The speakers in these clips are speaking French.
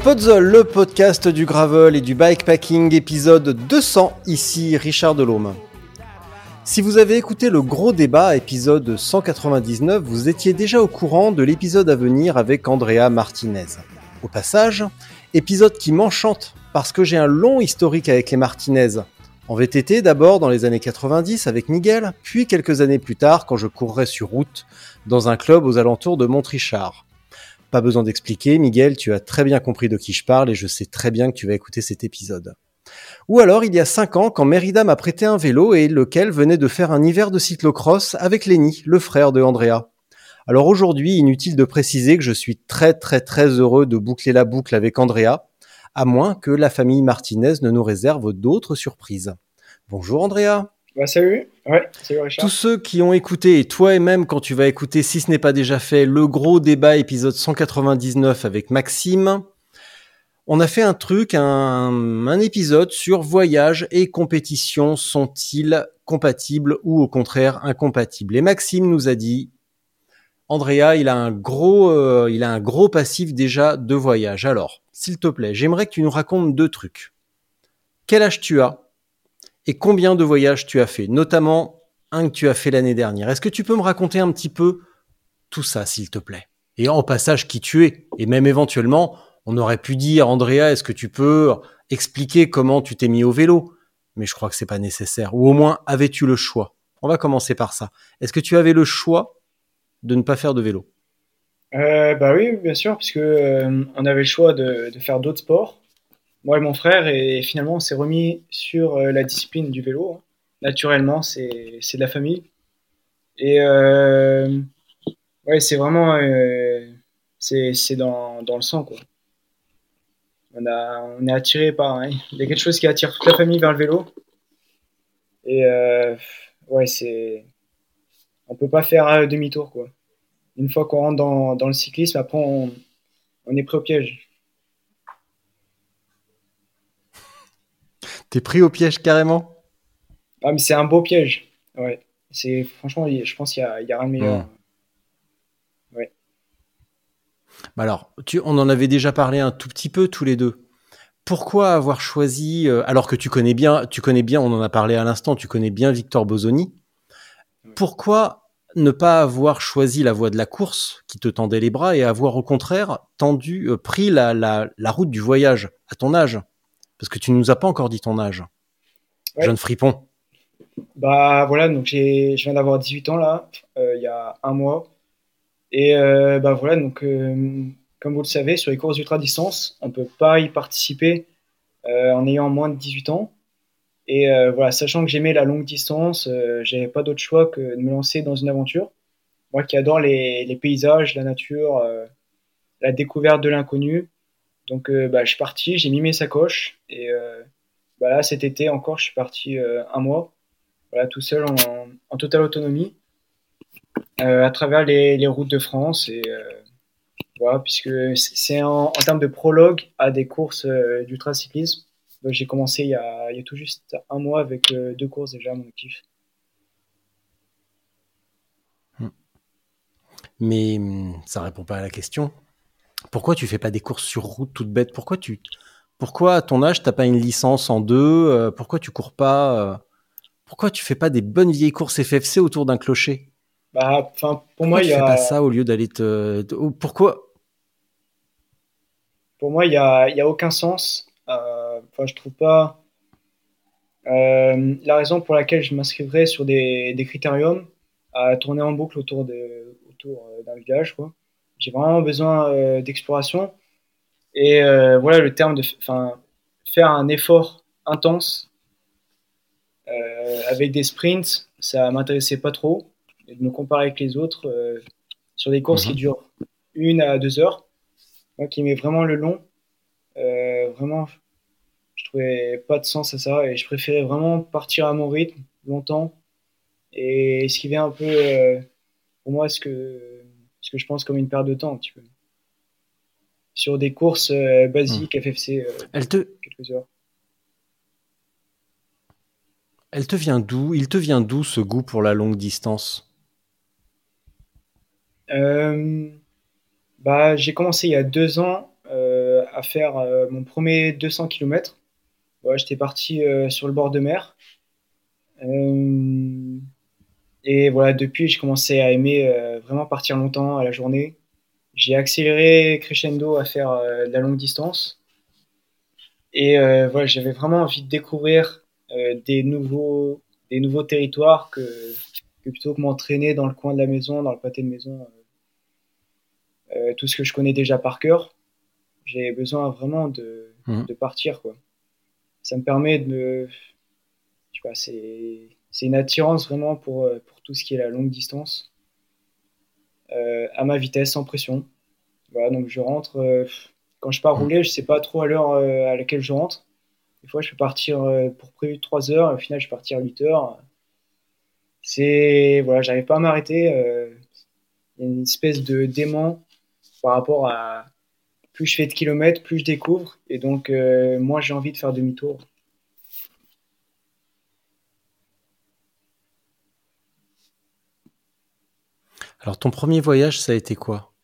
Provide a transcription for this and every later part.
Spotzol, le podcast du gravel et du bikepacking, épisode 200, ici Richard Delhomme. Si vous avez écouté le gros débat, épisode 199, vous étiez déjà au courant de l'épisode à venir avec Andrea Martinez. Au passage, épisode qui m'enchante parce que j'ai un long historique avec les Martinez. En VTT d'abord dans les années 90 avec Miguel, puis quelques années plus tard quand je courrais sur route dans un club aux alentours de Montrichard. Pas besoin d'expliquer, Miguel, tu as très bien compris de qui je parle et je sais très bien que tu vas écouter cet épisode. Ou alors il y a 5 ans quand Mérida m'a prêté un vélo et lequel venait de faire un hiver de cyclocross avec Lenny, le frère de Andrea. Alors aujourd'hui, inutile de préciser que je suis très très très heureux de boucler la boucle avec Andrea, à moins que la famille Martinez ne nous réserve d'autres surprises. Bonjour Andrea. Bah, salut, Tous ceux qui ont écouté, et toi et même quand tu vas écouter, si ce n'est pas déjà fait, le gros débat épisode 199 avec Maxime, on a fait un truc, un, un épisode sur voyage et compétition sont-ils compatibles ou au contraire incompatibles? Et Maxime nous a dit, Andrea, il a un gros, euh, il a un gros passif déjà de voyage. Alors, s'il te plaît, j'aimerais que tu nous racontes deux trucs. Quel âge tu as? Et combien de voyages tu as fait, notamment un que tu as fait l'année dernière? Est-ce que tu peux me raconter un petit peu tout ça, s'il te plaît? Et en passage, qui tu es? Et même éventuellement, on aurait pu dire, Andrea, est-ce que tu peux expliquer comment tu t'es mis au vélo? Mais je crois que c'est pas nécessaire. Ou au moins, avais-tu le choix? On va commencer par ça. Est-ce que tu avais le choix de ne pas faire de vélo? Euh, bah oui, bien sûr, puisque euh, on avait le choix de faire d'autres sports, moi et mon frère, et finalement on s'est remis sur euh, la discipline du vélo. hein. Naturellement, c'est de la famille. Et euh, ouais, c'est vraiment euh, c'est c'est dans, dans le sang quoi. On a on est attiré par hein, il y a quelque chose qui attire toute la famille vers le vélo. Et euh, ouais, c'est on peut pas faire euh, demi-tour quoi. Une fois qu'on rentre dans, dans le cyclisme, après on, on est pris au piège. T'es pris au piège carrément? Ah mais c'est un beau piège. Ouais. C'est franchement, je pense qu'il y a, rien de meilleur. Bah Alors, tu, on en avait déjà parlé un tout petit peu tous les deux. Pourquoi avoir choisi, euh, alors que tu connais bien, tu connais bien, on en a parlé à l'instant, tu connais bien Victor Bosoni. Pourquoi ne pas avoir choisi la voie de la course qui te tendait les bras et avoir au contraire tendu, euh, pris la, la, la route du voyage à ton âge? Parce que tu nous as pas encore dit ton âge. Ouais. Jeune fripon. Bah voilà, donc j'ai, je viens d'avoir 18 ans là, euh, il y a un mois. Et euh, bah voilà, donc euh, comme vous le savez, sur les courses ultra distance, on peut pas y participer en ayant moins de 18 ans. Et voilà, sachant que j'aimais la longue distance, j'avais pas d'autre choix que de me lancer dans une aventure. Moi qui adore les, les paysages, la nature, la découverte de l'inconnu. Donc euh, bah, je suis parti, j'ai mis mes sacoches et euh, bah, là cet été encore, je suis parti euh, un mois voilà, tout seul en, totale autonomie à travers les, routes de France et voilà puisque c'est en, en termes de prologue à des courses euh, d'ultracyclisme. Donc j'ai commencé il y, a, tout juste un mois avec deux courses déjà à mon actif. Mais hum, ça répond pas à la question. Pourquoi tu fais pas des courses sur route toutes bêtes Pourquoi tu, pourquoi à ton âge t'as pas une licence en deux Euh, Pourquoi tu cours pas euh, Pourquoi tu fais pas des bonnes vieilles courses FFC autour d'un clocher? Bah enfin pour Pourquoi moi tu il y fais a pas ça au lieu d'aller te, te- ou Pourquoi? Pour moi il y a, il y a aucun sens. Euh, enfin je trouve pas euh, la raison pour laquelle je m'inscrivrais sur des, des critériums à tourner en boucle autour de autour euh, d'un village quoi j'ai vraiment besoin euh, d'exploration. Et euh, voilà, le terme de enfin, faire un effort intense euh, avec des sprints, ça m'intéressait pas trop. Et de me comparer avec les autres sur des courses qui Mhm. durent une à deux heures. Moi qui aimais vraiment le long, vraiment, je trouvais pas de sens à ça et je préférais vraiment partir à mon rythme longtemps et esquiver un peu, euh, pour moi, ce que, ce que je pense comme une perte de temps un petit peu. Sur des courses euh, basiques, FFC, euh, Elle te, quelques heures. elle te vient d'où? Il te vient d'où ce goût pour la longue distance? Euh, bah, j'ai commencé il y a deux ans euh, à faire mon premier 200 km. Ouais, j'étais parti sur le bord de mer. Euh, et voilà, depuis, j'ai commencé à aimer euh, vraiment partir longtemps à la journée. J'ai accéléré crescendo à faire euh, de la longue distance. Et euh, voilà, j'avais vraiment envie de découvrir euh, des nouveaux, des nouveaux territoires que, que plutôt que m'entraîner dans le coin de la maison, dans le pâté de maison, euh, euh, tout ce que je connais déjà par cœur. J'ai besoin vraiment de, Mhm. de partir, quoi. Ça me permet de me, je sais pas, c'est, c'est une attirance vraiment pour, euh, pour tout ce qui est la longue distance, euh, à ma vitesse, sans pression. Voilà, donc je rentre, euh, quand je pars rouler, je sais pas trop à l'heure à laquelle je rentre. Des fois, je peux partir pour prévu 3 heures, et au final, je vais partir à 8 heures. C'est, voilà, j'arrive pas à m'arrêter. Il y a une espèce de dément par rapport à plus je fais de kilomètres, plus je découvre, et donc euh, moins j'ai envie de faire demi-tour. Alors ton premier voyage, ça a été quoi?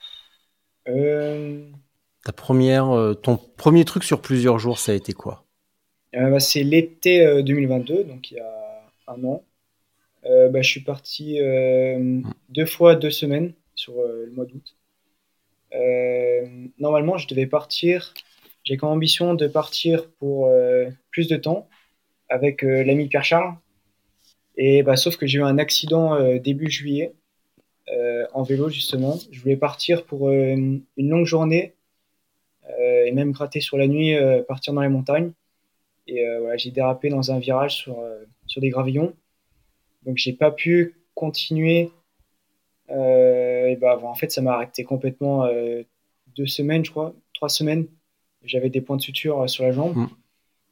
Euh, Ta première, euh, ton premier truc sur plusieurs jours, ça a été quoi? Euh, bah, c'est l'été euh, 2022, donc il y a un an. Euh, bah, je suis parti euh, deux fois deux semaines sur le mois d'août. Normalement, je devais partir. J'ai comme ambition de partir pour plus de temps avec l'ami Pierre Charles. Et bah, sauf que j'ai eu un accident début juillet en vélo justement. Je voulais partir pour euh, une longue journée euh, et même gratter sur la nuit, euh, partir dans les montagnes. Et euh, voilà, j'ai dérapé dans un virage sur, euh, sur des gravillons. Donc j'ai pas pu continuer. Euh, et bah, en fait, ça m'a arrêté complètement euh, deux semaines, je crois, trois semaines. J'avais des points de suture euh, sur la jambe. Mm.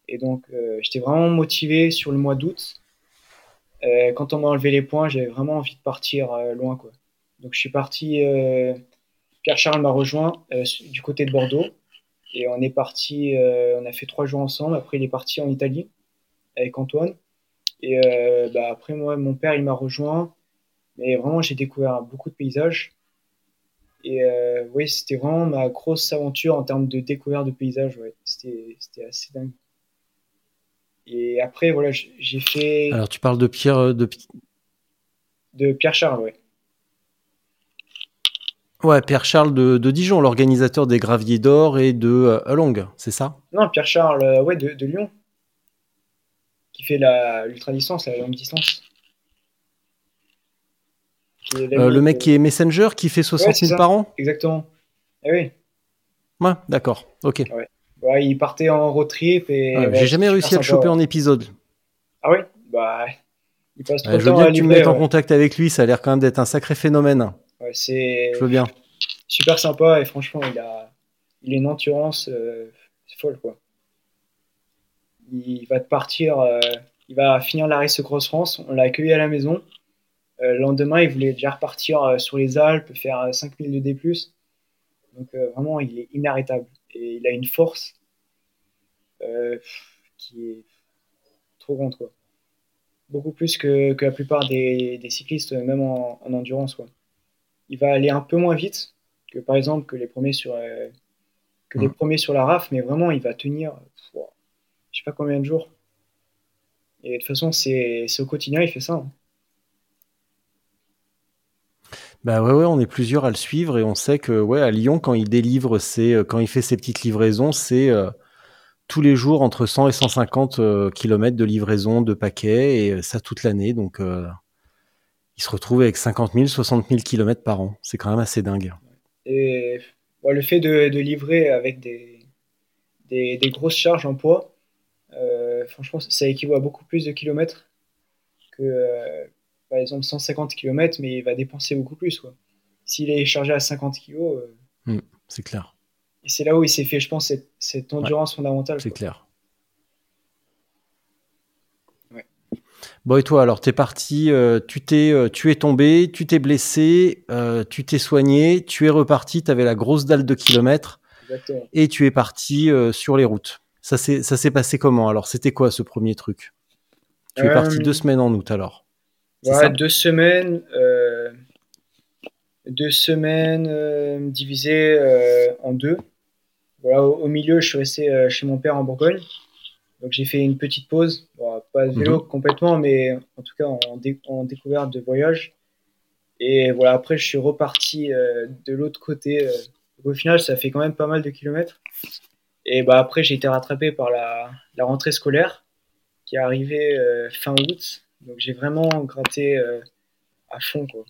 Et donc euh, j'étais vraiment motivé sur le mois d'août. Euh, quand on m'a enlevé les points, j'avais vraiment envie de partir euh, loin. Quoi. Donc je suis parti. euh, Pierre Charles m'a rejoint euh, du côté de Bordeaux. Et on est parti, euh, on a fait trois jours ensemble. Après, il est parti en Italie avec Antoine. Et bah, après, moi, mon père, il m'a rejoint. Mais vraiment, j'ai découvert beaucoup de paysages. Et euh, oui, c'était vraiment ma grosse aventure en termes de découverte de paysages. Ouais. C'était, c'était assez dingue. Et après, voilà, j'ai fait Alors tu parles de Pierre, de de Pierre Charles, ouais. Ouais, Pierre Charles de, de Dijon, l'organisateur des Graviers d'Or et de euh, Along, c'est ça? Non, Pierre Charles, euh, ouais, de, de Lyon. Qui fait la, l'ultra-distance, la longue distance. Euh, Le mec de- qui est Messenger, qui fait 60 Ouais, c'est 000 ça. par an? Exactement. Ah oui. Ouais, d'accord, ok. Ouais, il partait en road trip et. Ouais, J'ai jamais réussi à le choper en épisode. Ah oui? Bah. Il passe trop de je veux bien à que tu me mettes en contact avec lui, ça a l'air quand même d'être un sacré phénomène. Ouais, c'est Je veux bien. super sympa et franchement, il a, il a une endurance euh, folle quoi. Il va te partir, euh, il va finir la Race Cross France. On l'a accueilli à la maison. Euh, le lendemain, il voulait déjà repartir sur les Alpes, faire euh, 5000 de D+. Donc vraiment, il est inarrêtable et il a une force qui est trop grande quoi. Beaucoup plus que, que la plupart des, des cyclistes, même en, en endurance quoi. Il va aller un peu moins vite que par exemple que les premiers sur euh, que les Mm. premiers sur la RAF, mais vraiment il va tenir, je sais pas combien de jours. Et de toute façon, c'est au quotidien, il fait ça. hein. Bah ouais, ouais, on est plusieurs à le suivre et on sait que ouais, à Lyon, quand il délivre ses, euh, quand il fait ses petites livraisons, c'est euh, tous les jours entre 100 et 150 euh, kilomètres de livraison de paquets et ça toute l'année. Donc, euh, il se retrouve avec 50 000, 60 000 kilomètres par an. C'est quand même assez dingue. Et le fait de, de livrer avec des, des, des grosses charges en poids, euh, franchement, ça équivaut à beaucoup plus de kilomètres que, euh, par exemple, 150 km, mais il va dépenser beaucoup plus. S'il est chargé à 50 kg, euh, Hmm, c'est clair. et c'est là où il s'est fait, je pense, cette, cette endurance fondamentale. C'est clair. Bon, et toi, alors, t'es parti, euh, tu t'es, euh, tu es tombé, tu t'es blessé, euh, tu t'es soigné, tu es reparti, t'avais la grosse dalle de kilomètres Exactement. et tu es parti sur les routes. Ça s'est, ça s'est passé comment Alors, c'était quoi ce premier truc? Tu es parti deux semaines en août alors ça? deux semaines, deux semaines divisées en deux. Voilà, au, au milieu, je suis resté chez mon père en Bourgogne. Donc j'ai fait une petite pause, Bon, pas de vélo complètement, mais en tout cas en, dé- en découverte de voyage. Et voilà, après je suis reparti euh, de l'autre côté. euh. Donc, au final, ça fait quand même pas mal de kilomètres. Et bah après, j'ai été rattrapé par la, la rentrée scolaire qui est arrivée euh, fin août. Donc j'ai vraiment gratté euh, à fond quoi.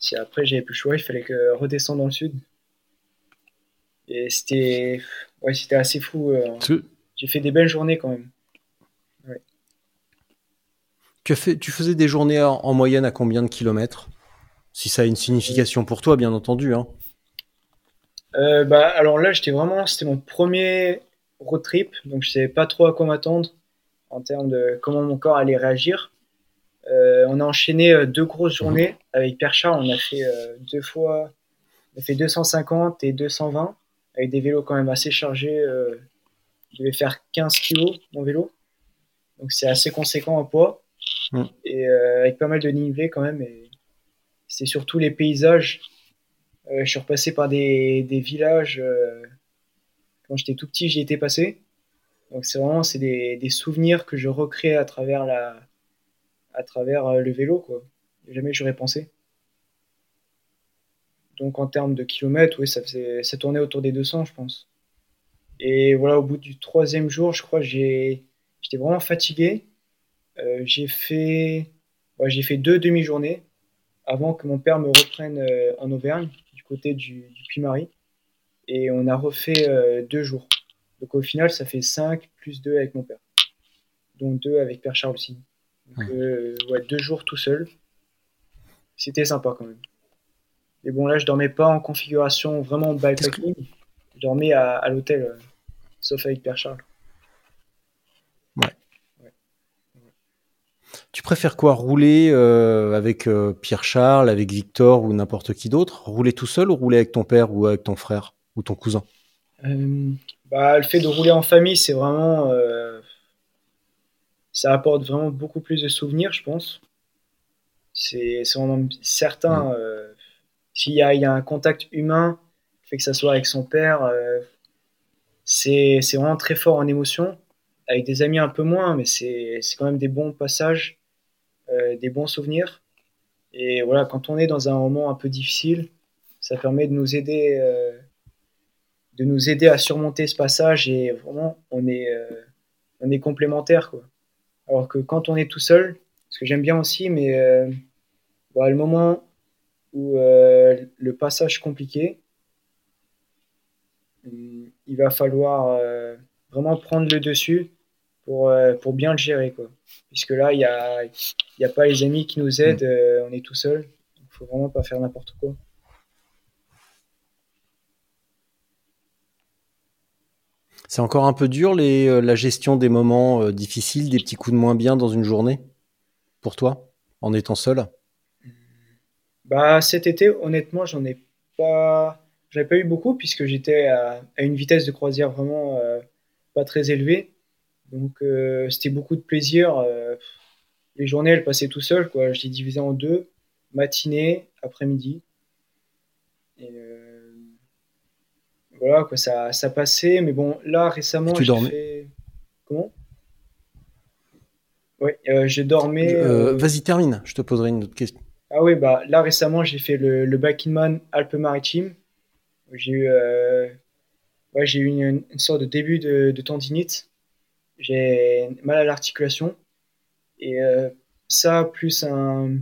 Si après j'avais plus le choix, il fallait que redescendre dans le sud. Et c'était ouais, c'était assez fou. J'ai fait des belles journées quand même. tu, as fait, tu faisais des journées en, en moyenne à combien de kilomètres? Si ça a une signification pour toi, bien entendu. Hein. Euh, bah alors là, j'étais vraiment, c'était mon premier road trip, donc je savais pas trop à quoi m'attendre en termes de comment mon corps allait réagir. Euh, on a enchaîné euh, deux grosses journées avec Charles. On a fait euh, deux fois, on a fait 250 et 220 avec des vélos quand même assez chargés. Euh, je devais faire 15 kilos mon vélo, donc c'est assez conséquent en poids Mm. et euh, avec pas mal de nivelés quand même. Et c'est surtout les paysages. Euh, je suis repassé par des, des villages. euh, quand j'étais tout petit, j'y étais passé. Donc c'est vraiment c'est des, des souvenirs que je recrée à travers la à travers le vélo quoi. Jamais j'aurais pensé. Donc en termes de kilomètres, oui, ça faisait ça tournait autour des 200, je pense. Et voilà, au bout du troisième jour, je crois, j'ai j'étais vraiment fatigué. Euh, j'ai fait ouais, j'ai fait deux demi-journées avant que mon père me reprenne euh, en Auvergne, du côté du, du Puy-Marie. Et on a refait euh, deux jours. Donc au final, ça fait 5 plus 2 avec mon père. Donc 2 avec Père Charles aussi. Donc euh, ouais, deux jours tout seul. C'était sympa quand même. Et bon, là, je dormais pas en configuration vraiment bikepacking. Je dormais à, à l'hôtel, euh, sauf avec Père Charles. Tu préfères quoi Rouler euh, avec euh, Pierre Charles, avec Victor ou n'importe qui d'autre? Rouler tout seul ou rouler avec ton père ou avec ton frère ou ton cousin? Bah, le fait de rouler en famille, c'est vraiment. ça apporte vraiment beaucoup plus de souvenirs, je pense. C'est vraiment certain. S'il y a, il y a un contact humain, fait que ça soit avec son père, euh, c'est vraiment très fort en émotion. Avec des amis un peu moins, mais c'est quand même des bons passages, euh, des bons souvenirs. Et voilà, quand on est dans un moment un peu difficile, ça permet de nous aider. euh, de nous aider à surmonter ce passage et vraiment on est euh, on est complémentaires quoi. Alors que quand on est tout seul, ce que j'aime bien aussi, mais voilà, le moment où le passage compliqué, il va falloir euh, vraiment prendre le dessus pour, euh, pour bien le gérer quoi. Puisque là il y a y a pas les amis qui nous aident, euh, on est tout seul. Il faut vraiment pas faire n'importe quoi. C'est encore un peu dur les, la gestion des moments difficiles, des petits coups de moins bien dans une journée? Pour toi, en étant seul? Bah, cet été, honnêtement, j'en ai pas, j'en ai pas eu beaucoup puisque j'étais à, à une vitesse de croisière vraiment euh, pas très élevée. Donc, euh, c'était beaucoup de plaisir. euh, les journées, elles passaient tout seul, quoi. Je les divisais en deux, matinée, après-midi. Et voilà, quoi, ça, ça passait. Mais bon, là, récemment, j'ai dormais fait... Comment? Oui. Euh, euh, Vas-y, termine, je te poserai une autre question. ah oui, bah là récemment j'ai fait le, le Back-in-Man Alpes-Maritimes. J'ai eu, euh, ouais, j'ai eu une, une sorte de début de, de tendinite. J'ai mal à l'articulation. Et euh, ça, plus un,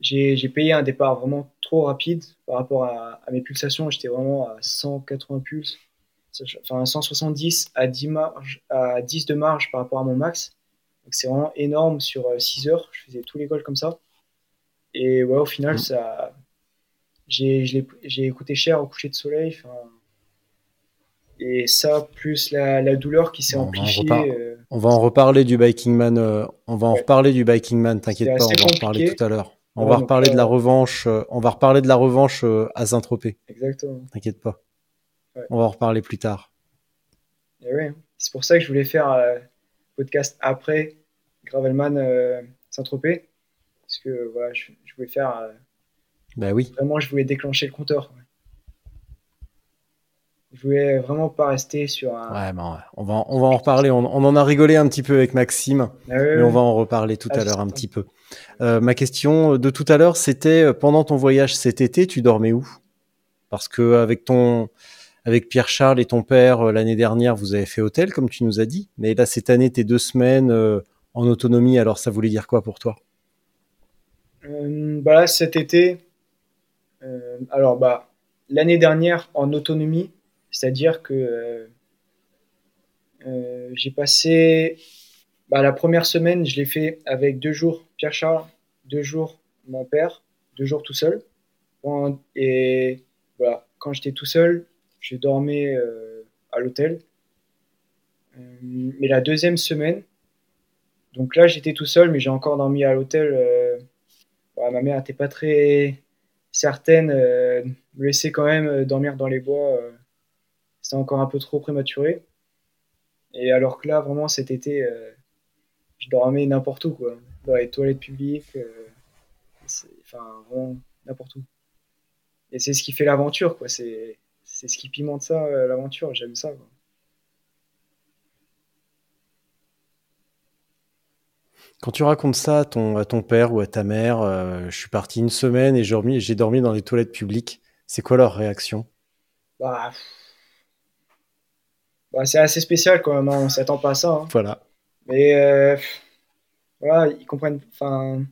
j'ai j'ai payé un départ vraiment trop rapide par rapport à, à mes pulsations. J'étais vraiment à 180 pulses, enfin 170 à 10, marge, à 10 de marge par rapport à mon max. Donc c'est vraiment énorme sur 6 heures. Je faisais tous les goals comme ça. Et ouais, au final, ça, j'ai écouté cher au coucher de soleil. enfin, Et ça, plus la, la douleur qui s'est Bon, on va en amplifiée. euh, On va en reparler du Biking Man. euh, on va en Ouais. reparler du Biking Man. T'inquiète pas, on va en reparler tout à l'heure. On Ouais, va reparler de la revanche. euh, on va reparler de la revanche euh, à Saint-Tropez. exactement. T'inquiète pas. Ouais. On va en reparler plus tard. Ouais, c'est pour ça que je voulais faire un podcast après Gravelman euh, Saint-Tropez. Parce que voilà, je, je voulais faire. Bah oui. vraiment, je voulais déclencher le compteur. quoi. Je voulais vraiment pas rester sur un. Ouais, ben ouais. On va, on va en reparler. On, on en a rigolé un petit peu avec Maxime. Ah Mais on va en reparler tout Ah, à l'heure un petit peu. Euh, ma question de tout à l'heure, c'était euh, pendant ton voyage cet été, tu dormais où? Parce que avec ton, avec Pierre Charles et ton père euh, l'année dernière, vous avez fait hôtel comme tu nous as dit. Mais là cette année, tes deux semaines euh, en autonomie. Alors ça voulait dire quoi pour toi? Euh, bah là, cet été, alors bah, l'année dernière en autonomie, c'est-à-dire que euh, euh, j'ai passé bah, la première semaine, je l'ai fait avec deux jours Pierre Charles, deux jours mon père, deux jours tout seul. Et voilà, quand j'étais tout seul, je dormais euh, à l'hôtel. Euh, mais la deuxième semaine, donc là j'étais tout seul, mais j'ai encore dormi à l'hôtel. euh, Ouais, ma mère n'était pas très certaine euh, me laisser quand même euh, dormir dans les bois. euh, C'était encore un peu trop prématuré. Et alors que là, vraiment, cet été, je dormais n'importe où, quoi. Dans les toilettes publiques, enfin, vraiment n'importe où. Et c'est ce qui fait l'aventure, quoi. C'est c'est ce qui pimente ça, l'aventure. J'aime ça, quoi. Quand tu racontes ça à ton, à ton père ou à ta mère, euh, je suis parti une semaine et j'ai dormi, dans les toilettes publiques. C'est quoi leur réaction? Bah. Bah, c'est assez spécial quand même, hein, on s'attend pas à ça. hein. Voilà. Mais euh, voilà, ils comprennent. Enfin,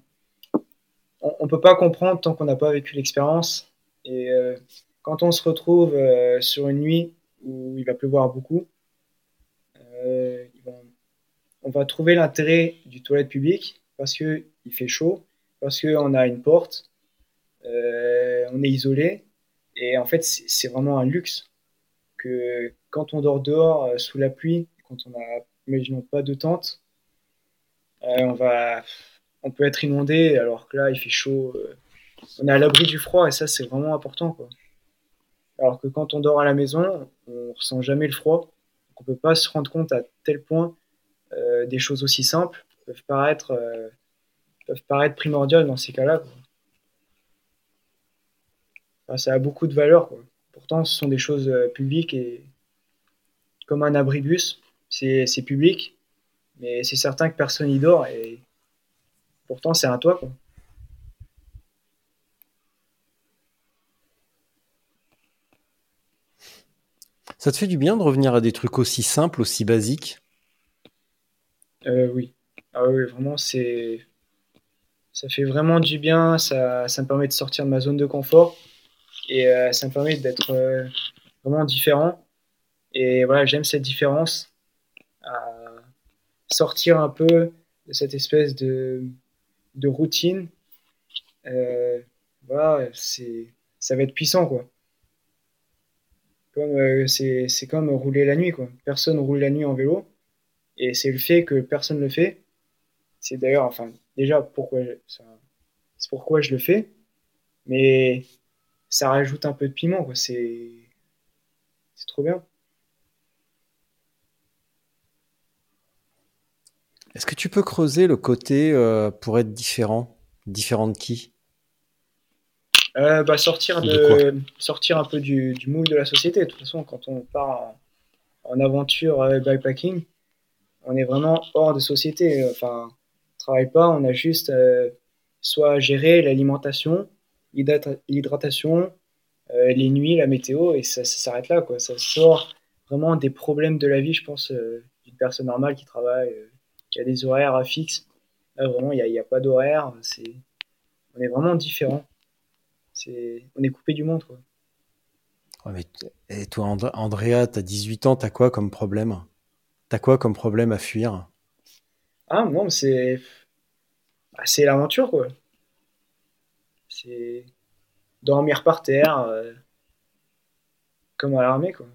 on, on peut pas comprendre tant qu'on n'a pas vécu l'expérience. Et euh, quand on se retrouve sur une nuit où il va pleuvoir beaucoup, on va trouver l'intérêt du toilette public parce que il fait chaud, parce qu'on a une porte, euh, on est isolé. Et en fait, c'est vraiment un luxe que quand on dort dehors euh, sous la pluie, quand on a, imaginons, pas de tente, euh, on va, on peut être inondé alors que là, il fait chaud. euh, on est à l'abri du froid et ça, c'est vraiment important, quoi. Alors que quand on dort à la maison, on ressent jamais le froid. Donc on peut pas se rendre compte à tel point euh, des choses aussi simples peuvent paraître, euh, peuvent paraître primordiales dans ces cas-là. ça a beaucoup de valeur. Quoi. Pourtant, ce sont des choses euh, publiques et comme un abribus, c'est c'est public, mais c'est certain que personne n'y dort et pourtant c'est un toit. Quoi. Ça te fait du bien de revenir à des trucs aussi simples, aussi basiques? Euh, oui. Ah oui, vraiment, c'est. Ça fait vraiment du bien, ça, ça me permet de sortir de ma zone de confort et euh, ça me permet d'être euh, vraiment différent. Et voilà, j'aime cette différence, sortir un peu de cette espèce de, de routine. Voilà, c'est, ça va être puissant, quoi. Comme, c'est, c'est comme rouler la nuit, quoi. Personne roule la nuit en vélo. Et c'est le fait que personne le fait. C'est d'ailleurs, enfin, déjà, pourquoi je, c'est pourquoi je le fais. Mais ça rajoute un peu de piment, quoi. C'est, c'est trop bien. Est-ce que tu peux creuser le côté euh, pour être différent Différent de qui? Euh, bah, sortir, De de, sortir un peu du, du moule de la société. De toute façon, quand on part en, en aventure euh, bikepacking, on est vraiment hors de société. Enfin, on travaille pas, on a juste euh, soit à gérer l'alimentation, l'hydrata- l'hydratation, euh, les nuits, la météo, et ça, ça s'arrête là. Quoi. Ça sort vraiment des problèmes de la vie, je pense, euh, d'une personne normale qui travaille, qui a des horaires fixes. Là, vraiment, il n'y a, pas d'horaire. On est vraiment différents. C'est, on est coupé du monde, quoi. Mais et toi, And- Andrea, t'as 18 ans, t'as quoi comme problème? T'as quoi comme problème à fuir? Ah, non, mais c'est, bah, c'est l'aventure, quoi. C'est dormir par terre, euh, comme à l'armée, quoi.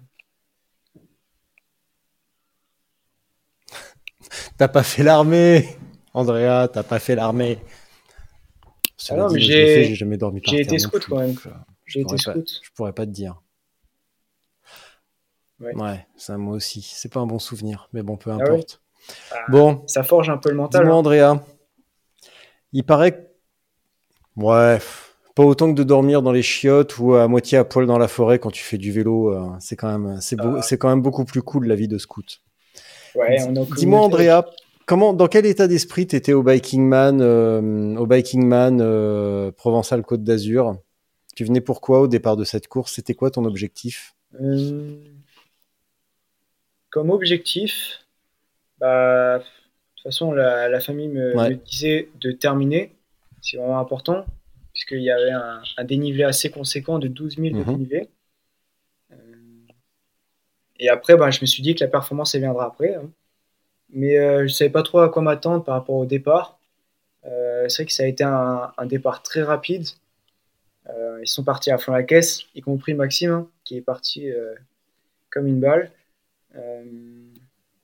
T'as pas fait l'armée, Andrea, t'as pas fait l'armée. Moi, l'ai j'ai- jamais dormi par j'ai été scout, quand même. J'ai été pas- scout. je pourrais pas te dire. Ouais. Ouais, ça moi aussi. C'est pas un bon souvenir, mais bon, peu ouais importe. Ah, Bon, Ça forge un peu le mental. dis-moi, hein. Andrea. Il paraît que. Ouais, pas autant que de dormir dans les chiottes ou à moitié à poil dans la forêt quand tu fais du vélo. euh, c'est quand même, c'est Ah. c'est quand même beaucoup plus cool la vie de scout. Ouais, Dis-moi. Andrea, comment, dans quel état d'esprit t'étais au Biking Man, euh, au Biking Man euh, Provençal Côte d'Azur? Tu venais pourquoi au départ de cette course? C'était quoi ton objectif? Comme objectif, bah, de toute façon, la, la famille me, Ouais. me disait de terminer. C'est vraiment important, puisqu'il y avait un, un dénivelé assez conséquent de 12 000 de Mhm. dénivelé. Euh, et après, bah, je me suis dit que la performance, elle viendra après. hein. Mais euh, je ne savais pas trop à quoi m'attendre par rapport au départ. Euh, c'est vrai que ça a été un, un départ très rapide. Ils sont partis à fond la caisse, y compris Maxime, hein, qui est parti comme une balle. Euh,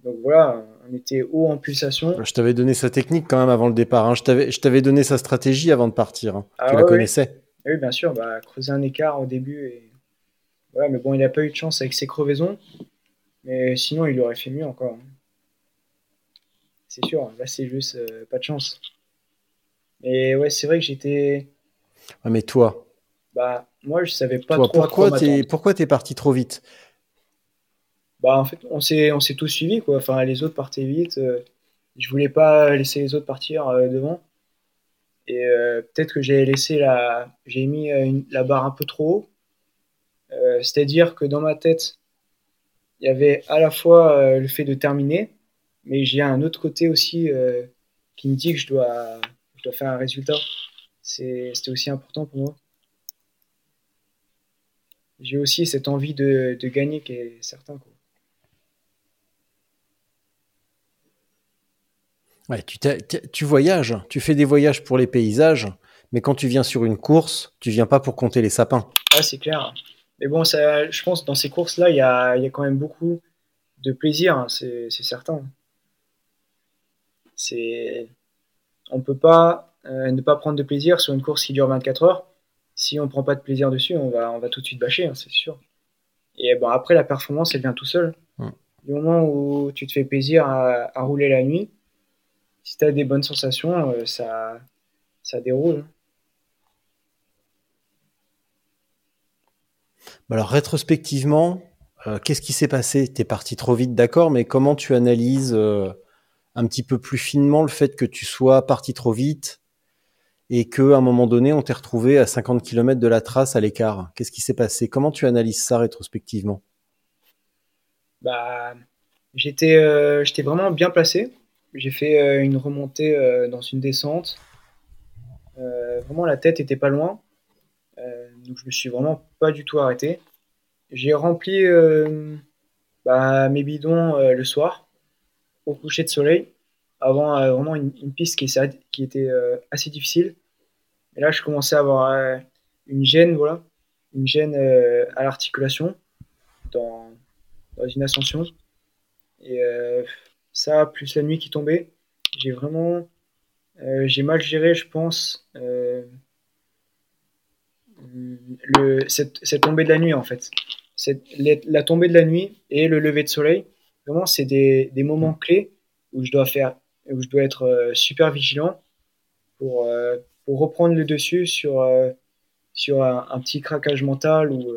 donc voilà, on était haut en pulsation. Je t'avais donné sa technique quand même avant le départ. hein. Je t'avais je t'avais donné sa stratégie avant de partir. hein. Ah tu ouais, la connaissais. Oui, bien sûr, bah, creuser un écart au début. Et... Voilà, mais bon, il n'a pas eu de chance avec ses crevaisons. Mais sinon, il aurait fait mieux encore. hein. C'est sûr, là, c'est juste euh, pas de chance. Mais ouais, c'est vrai que j'étais. Ouais, mais toi, Bah, moi, je savais pas toi trop pourquoi t'es pourquoi t'es parti trop vite? Bah, en fait, on s'est, on s'est tous suivis, quoi. Enfin, les autres partaient vite. euh, je voulais pas laisser les autres partir euh, devant. Et euh, peut-être que j'ai laissé la, j'ai mis la barre un peu trop haut. C'est-à-dire que dans ma tête, il y avait à la fois le fait de terminer, mais j'ai un autre côté aussi qui me dit que je dois, je dois faire un résultat. C'est, c'était aussi important pour moi. J'ai aussi cette envie de, de gagner qui est certain, quoi. Ouais, tu, voyages, tu fais des voyages pour les paysages, mais quand tu viens sur une course, tu viens pas pour compter les sapins. Ah, c'est clair. Mais bon, ça, je pense que dans ces courses-là, il y a, il y a quand même beaucoup de plaisir, hein, c'est certain. C'est, on peut pas euh, ne pas prendre de plaisir sur une course qui dure 24 heures. Si on prend pas de plaisir dessus, on va, on va tout de suite bâcher, hein, c'est sûr. Et bon, après, la performance, elle vient tout seul. Du moment où tu te fais plaisir à, à rouler la nuit, si tu as des bonnes sensations, euh, ça, ça déroule. Bah Alors rétrospectivement, euh, qu'est-ce qui s'est passé? T'es parti trop vite, d'accord, mais comment tu analyses euh, un petit peu plus finement le fait que tu sois parti trop vite et que à un moment donné, on t'ait retrouvé à 50 km de la trace à l'écart? Qu'est-ce qui s'est passé? Comment tu analyses ça rétrospectivement? Bah, j'étais euh, j'étais vraiment bien placé. J'ai fait euh, une remontée euh, dans une descente. Euh, vraiment, la tête était pas loin. Donc, je me suis vraiment pas du tout arrêté. J'ai rempli bah, mes bidons le soir, au coucher de soleil, avant vraiment une, piste qui, était assez difficile. Et là, je commençais à avoir une gêne, voilà, une gêne à l'articulation dans, dans une ascension. Et euh, ça, plus la nuit qui tombait, j'ai vraiment euh, j'ai mal géré, je pense, euh, le, cette, cette tombée de la nuit en fait. Cette, la, tombée de la nuit et le lever de soleil, vraiment, c'est des, des moments clés où je dois faire, où je dois être euh, super vigilant pour, pour reprendre le dessus sur, sur un, petit craquage mental ou,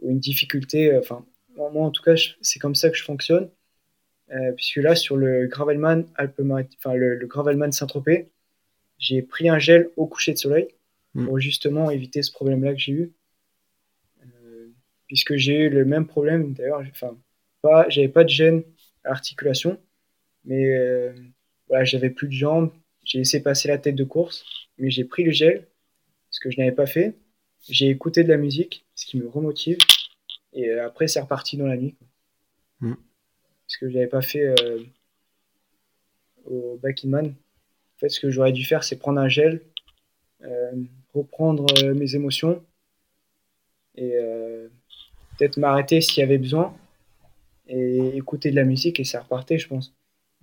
ou une difficulté. Enfin, moi, en tout cas, c'est comme ça que je fonctionne. Euh, puisque là, sur le Gravelman, enfin, le, le Gravelman Saint-Tropez, j'ai pris un gel au coucher de soleil Mm. pour justement éviter ce problème-là que j'ai eu. Euh, puisque j'ai eu le même problème, d'ailleurs, enfin, pas, j'avais pas de gêne à l'articulation, mais euh, voilà, j'avais plus de jambes, j'ai laissé passer la tête de course, mais j'ai pris le gel, ce que je n'avais pas fait. J'ai écouté de la musique, ce qui me remotive. Et après, c'est reparti dans la nuit. Mm. Ce que je n'avais pas fait euh, au Back in Man. En fait, ce que j'aurais dû faire, c'est prendre un gel, euh, reprendre euh, mes émotions et peut-être m'arrêter s'il y avait besoin et écouter de la musique et ça repartait, je pense.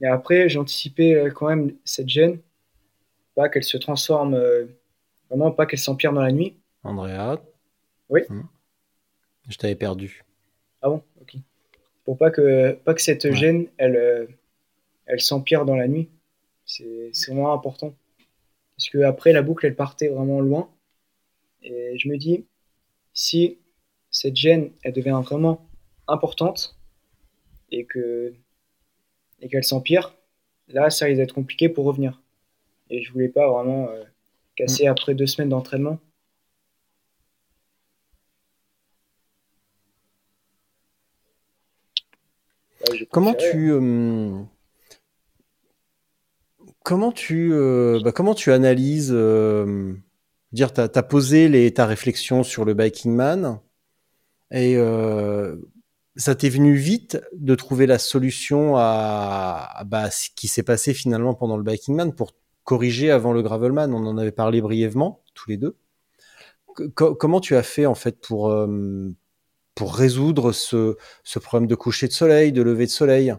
Et après, j'anticipais quand même cette gêne, pas qu'elle se transforme, vraiment pas qu'elle s'empire dans la nuit. Andrea? Oui. Hmm. Je t'avais perdu. Ah bon, ok. Pour pas que, pas que cette Ouais. gêne, elle, euh, elle s'empire dans la nuit. C'est c'est vraiment important. Parce que après, la boucle, elle partait vraiment loin. Et je me dis, si cette gêne, elle devient vraiment importante et que et qu'elle s'empire, là, ça risque d'être compliqué pour revenir. Et je voulais pas vraiment euh, casser après deux semaines d'entraînement. J'ai Comment tu, euh, comment tu, euh, bah, comment tu analyses, euh, dire, t'as, t'as posé les, ta réflexion sur le Biking Man et ça t'est venu vite de trouver la solution à, à, bah, ce qui s'est passé finalement pendant le Biking Man pour corriger avant le Gravelman. On en avait parlé brièvement tous les deux. Co- co- comment tu as fait en fait pour pour résoudre ce, ce problème de coucher de soleil, de lever de soleil.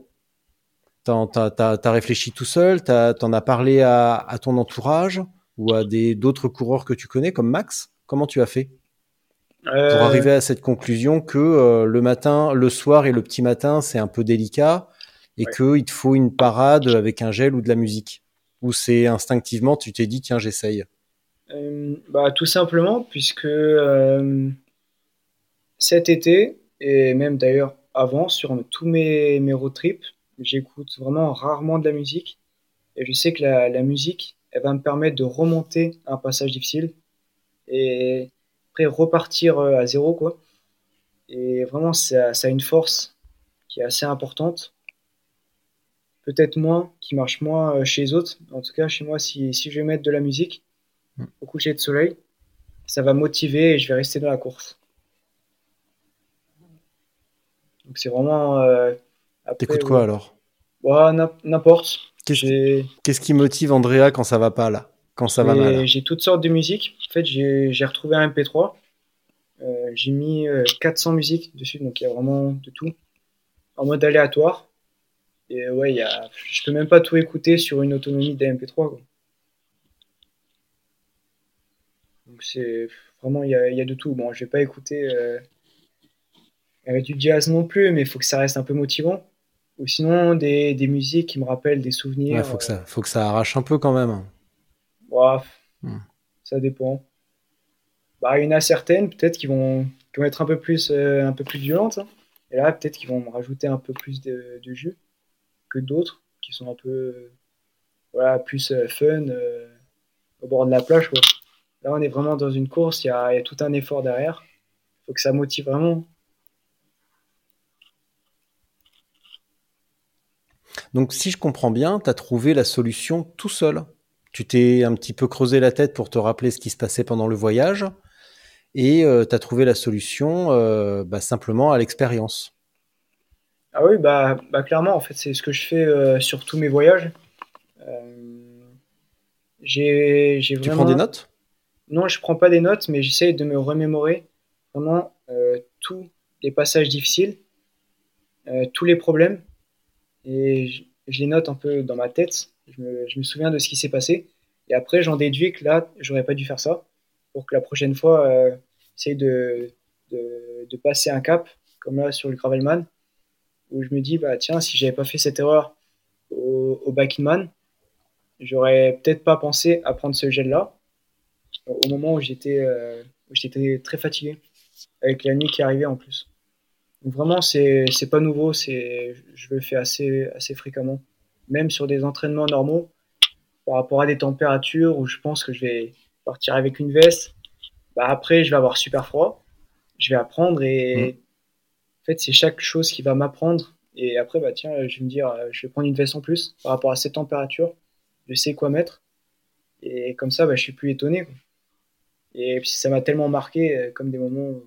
T'as t'as réfléchi tout seul T'en as parlé à, à ton entourage ou à d'autres coureurs que tu connais comme Max. Comment tu as fait pour Euh, arriver à cette conclusion que euh, le matin, le soir et le petit matin, c'est un peu délicat et Ouais. qu'il te faut une parade avec un gel ou de la musique? Ou c'est instinctivement, tu t'es dit, tiens, j'essaye? Euh, bah, tout simplement, puisque cet été, et même d'ailleurs avant, sur tous mes, mes road trips, j'écoute vraiment rarement de la musique. Et je sais que la, la musique, elle va me permettre de remonter un passage difficile et après repartir euh, à zéro, quoi. Et vraiment, ça, ça a une force qui est assez importante. Peut-être moins, qui marche moins euh, chez les autres. En tout cas, chez moi, si, si je vais mettre de la musique, au coucher de soleil, ça va motiver et je vais rester dans la course. Donc c'est vraiment. euh, T'écoutes ouais. quoi alors? Ouais, n'im- N'importe. Qu'est-ce qui motive Andrea quand ça va pas là? Quand ça va mal j'ai toutes sortes de musiques. En fait, j'ai retrouvé un MP3. Euh, j'ai mis euh, 400 musiques dessus, donc il y a vraiment de tout. En mode aléatoire. Et ouais, il y a... je peux même pas tout écouter sur une autonomie d'un MP3. quoi. Donc c'est vraiment, il y a, y a de tout. Bon, je vais pas écouter euh, euh, du jazz non plus, mais il faut que ça reste un peu motivant. Ou sinon, des, des musiques qui me rappellent des souvenirs. Ouais, faut que ça, faut que ça arrache un peu quand même. Ouah, Hmm. Ça dépend. Bah, il y en a certaines, peut-être, qui vont, qui vont être un peu plus, euh, un peu plus violentes. hein. Et là, peut-être qu'ils vont me rajouter un peu plus de, de jus que d'autres, qui sont un peu euh, voilà, plus euh, fun, euh, au bord de la plage. Quoi. Là, on est vraiment dans une course, il y a, il y a tout un effort derrière. Il faut que ça motive vraiment. Donc, si je comprends bien, tu as trouvé la solution tout seul. Tu t'es un petit peu creusé la tête pour te rappeler ce qui se passait pendant le voyage et tu as trouvé la solution euh, bah, simplement à l'expérience. Ah oui, bah, bah clairement, en fait, c'est ce que je fais euh, sur tous mes voyages. Euh, j'ai j'ai Tu vraiment... prends des notes? Non, je prends pas des notes, mais j'essaye de me remémorer vraiment euh, tous les passages difficiles, euh, tous les problèmes, et je, les note un peu dans ma tête. Je me, souviens de ce qui s'est passé, et après j'en déduis que là, j'aurais pas dû faire ça, pour que la prochaine fois, euh, de, de, passer un cap, comme là sur le Gravelman, où je me dis, bah tiens, si j'avais pas fait cette erreur au, au Back in Man, j'aurais peut-être pas pensé à prendre ce gel-là au moment où j'étais euh, très fatigué avec la nuit qui arrivait en plus. Donc vraiment c'est c'est pas nouveau, c'est je le fais assez assez fréquemment, même sur des entraînements normaux par rapport à des températures où je pense que je vais partir avec une veste. Bah après je vais avoir super froid, je vais apprendre et en fait c'est chaque chose qui va m'apprendre et après bah tiens je vais me dire je vais prendre une veste en plus par rapport à cette température, je sais quoi mettre Et comme ça, bah, je suis plus étonné. quoi. Et puis ça m'a tellement marqué, euh, comme des moments où.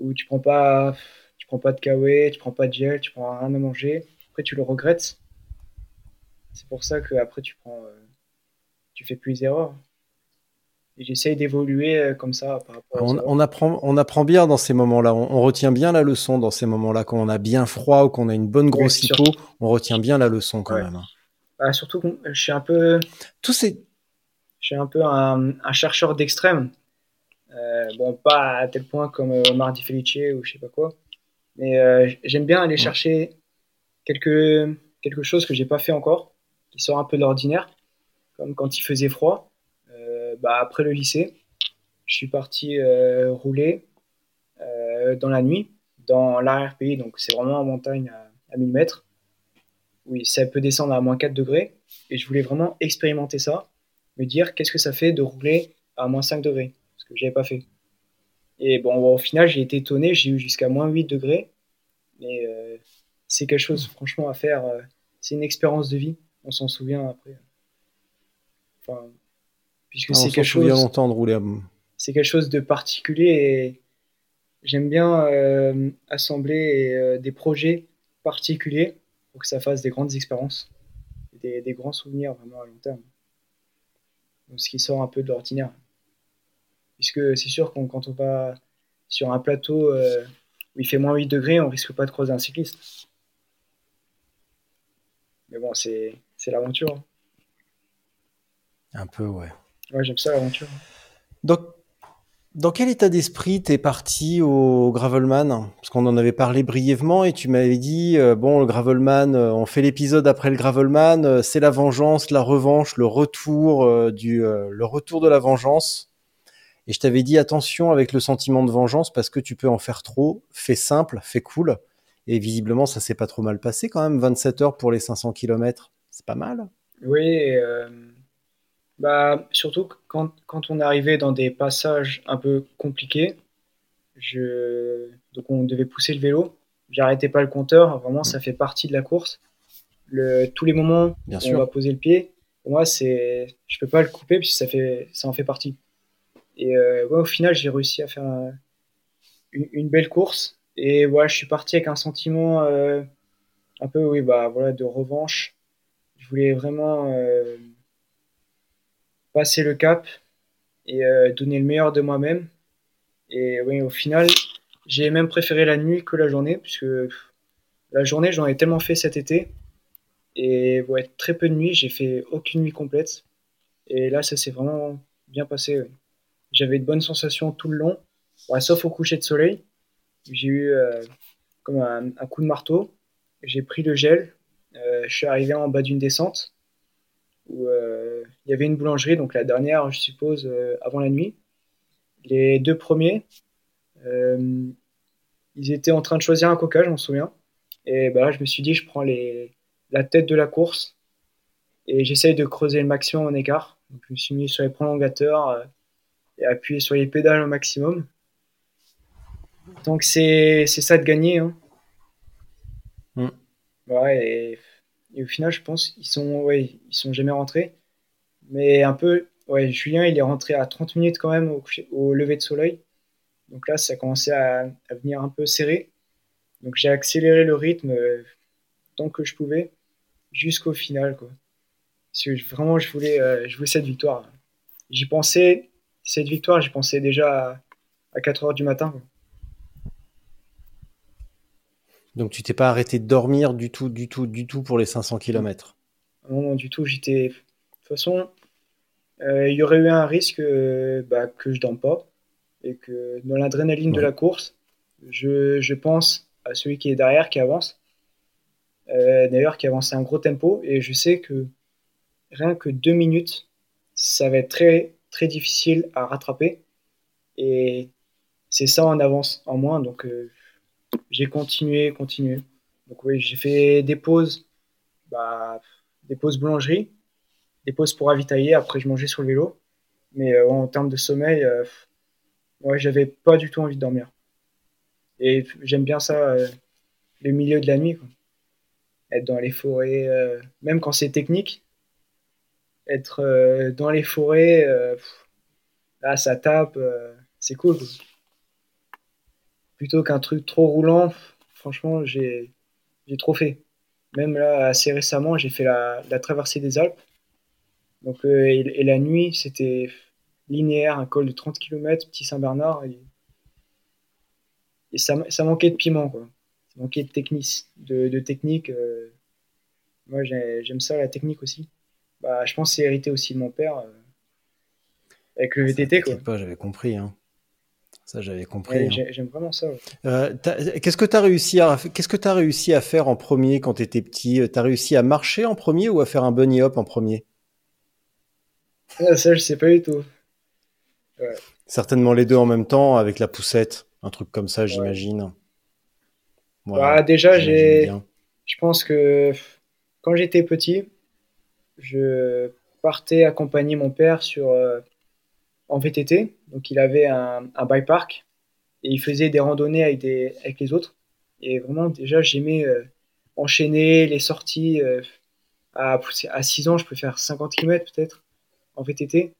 Où tu prends pas, tu prends pas de kawaii, tu prends pas de gel, tu prends rien à manger. Après, tu le regrettes. C'est pour ça que après tu prends, euh, tu fais plus d'erreurs. Et j'essaye d'évoluer euh, comme ça par rapport On, on apprend, on apprend bien dans ces moments-là. On, on retient bien la leçon dans ces moments-là. Quand on a bien froid ou qu'on a une bonne grosse hypo, on retient bien la leçon quand Ouais. même. hein. Bah, surtout que je suis un peu, Tous ces, je suis un peu un, un chercheur d'extrême. Euh, bon, pas à tel point comme euh, Omar Di Felice ou je sais pas quoi. Mais euh, j'aime bien aller chercher quelque, quelque chose que j'ai pas fait encore, qui sort un peu de l'ordinaire. Comme quand il faisait froid. Bah, après le lycée, je suis parti rouler dans la nuit, dans l'arrière-pays. Donc c'est vraiment en montagne à, à 1000 mètres. Oui, ça peut descendre à moins 4 degrés. Et je voulais vraiment expérimenter ça me dire qu'est-ce que ça fait de rouler à moins 5 degrés, que j'avais pas fait. Et bon, au final, j'ai été étonné, j'ai eu jusqu'à moins 8 degrés, mais euh, c'est quelque chose, franchement, à faire. euh, c'est une expérience de vie, on s'en souvient après. Enfin, puisque c'est quelque chose longtemps de rouler. à- c'est quelque chose de particulier et j'aime bien euh, assembler des projets particuliers pour que ça fasse des grandes expériences, des, des grands souvenirs vraiment à long terme. Donc, ce qui sort un peu de l'ordinaire. Puisque c'est sûr que quand on va sur un plateau euh, où il fait moins 8 degrés, on risque pas de croiser un cycliste. Mais bon, c'est c'est l'aventure. hein. Un peu, ouais. Ouais, j'aime ça l'aventure. Donc, dans quel état d'esprit t'es parti au Gravelman? Parce qu'on en avait parlé brièvement et tu m'avais dit euh, bon, le Gravelman, euh, on fait l'épisode après le Gravelman, euh, c'est la vengeance, la revanche, le retour du, le retour de la vengeance. Et je t'avais dit attention avec le sentiment de vengeance parce que tu peux en faire trop. Fais simple, fais cool. Et visiblement, ça s'est pas trop mal passé quand même. 27 heures pour les 500 km, c'est pas mal. Oui, euh, bah, surtout quand, quand on arrivait dans des passages un peu compliqués, je... donc on devait pousser le vélo, j'arrêtais pas le compteur, vraiment ça fait partie de la course. Le... Tous les moments Bien où sûr. on va poser le pied, pour moi, c'est... je peux pas le couper puisque ça, fait... ça en fait partie. Et euh, au final, j'ai réussi à faire un- une, belle course. Et voilà, je suis parti avec un sentiment euh, un peu oui, bah, voilà, de revanche. Je voulais vraiment euh, passer le cap et euh, donner le meilleur de moi-même. Et oui, au final, j'ai même préféré la nuit que la journée, puisque la journée, j'en ai tellement fait cet été. Et ouais, très peu de nuits, j'ai fait aucune nuit complète. Et là, ça s'est vraiment bien passé. J'avais de bonnes sensations tout le long, sauf au coucher de soleil. J'ai eu euh, comme un, coup de marteau. J'ai pris le gel. Euh, je suis arrivé en bas d'une descente où euh, il y avait une boulangerie, donc la dernière, je suppose, avant la nuit. Les deux premiers, ils étaient en train de choisir un coca, je m'en souviens. Et bah là, je me suis dit, je prends les, la tête de la course et j'essaye de creuser le maximum en écart. Donc, je me suis mis sur les prolongateurs et appuyé sur les pédales au maximum. Donc c'est ça de gagner. Hein. Mm. Ouais, et, et au final, je pense qu'ils sont, ouais, ils sont jamais rentrés. Mais un peu, ouais, Julien, il est rentré à 30 minutes quand même au, au lever de soleil. Donc là, ça commençait à, à venir un peu serré. Donc j'ai accéléré le rythme euh, tant que je pouvais jusqu'au final. Quoi. Parce que vraiment, je voulais, euh, je voulais cette victoire. J'y pensais, cette victoire, j'y pensais déjà à, à 4 heures du matin. Donc tu t'es pas arrêté de dormir du tout, du tout, du tout pour les 500 km. Non, non, du tout, j'étais. De toute façon, euh, il y aurait eu un risque euh, bah, que je dorme pas et que dans l'adrénaline de la course, je, je pense à celui qui est derrière, qui avance. Euh, D'ailleurs, qui avance à un gros tempo et je sais que rien que deux minutes, ça va être très, très difficile à rattraper. Et c'est ça en avance en moins, donc euh, j'ai continué, continué. Donc oui, j'ai fait des pauses, bah, des pauses boulangerie, des pauses pour ravitailler. Après, je mangeais sur le vélo. Mais euh, en termes de sommeil, euh, ouais, j'avais pas du tout envie de dormir. Et j'aime bien ça, euh, le milieu de la nuit. Être dans les forêts, même quand c'est technique, être euh, dans les forêts, euh, là, ça tape, euh, c'est cool. Plutôt qu'un truc trop roulant, franchement, j'ai trop fait. Même là, assez récemment, j'ai fait la, traversée des Alpes. Donc, et, la nuit, c'était linéaire, un col de 30 km, petit Saint-Bernard. Et, ça, manquait de piment, quoi. Ça manquait de technique. De, technique moi, j'ai- j'aime ça, la technique aussi. Bah, je pense que c'est hérité aussi de mon père, euh, avec le Ça, VTT, quoi. t'inquiète pas, j'avais compris. hein. Ça, j'avais Ouais, compris. hein. j'ai- J'aime vraiment ça. ouais. Euh, qu'est-ce que tu as réussi à qu'est-ce que tu réussi à faire en premier quand tu étais petit? Tu as réussi à marcher en premier ou à faire un bunny hop en premier? Ah, ça, je sais pas du tout. Certainement les deux en même temps avec la poussette, un truc comme ça, j'imagine. Bah, déjà, j'ai, je pense que quand j'étais petit, je partais accompagner mon père sur, euh, en VTT. Donc, il avait un, un bike park et il faisait des randonnées avec, des, avec les autres. Et vraiment, déjà, j'aimais euh, enchaîner les sorties. euh, à, à 6 ans, je peux faire 50 km peut-être en VTT.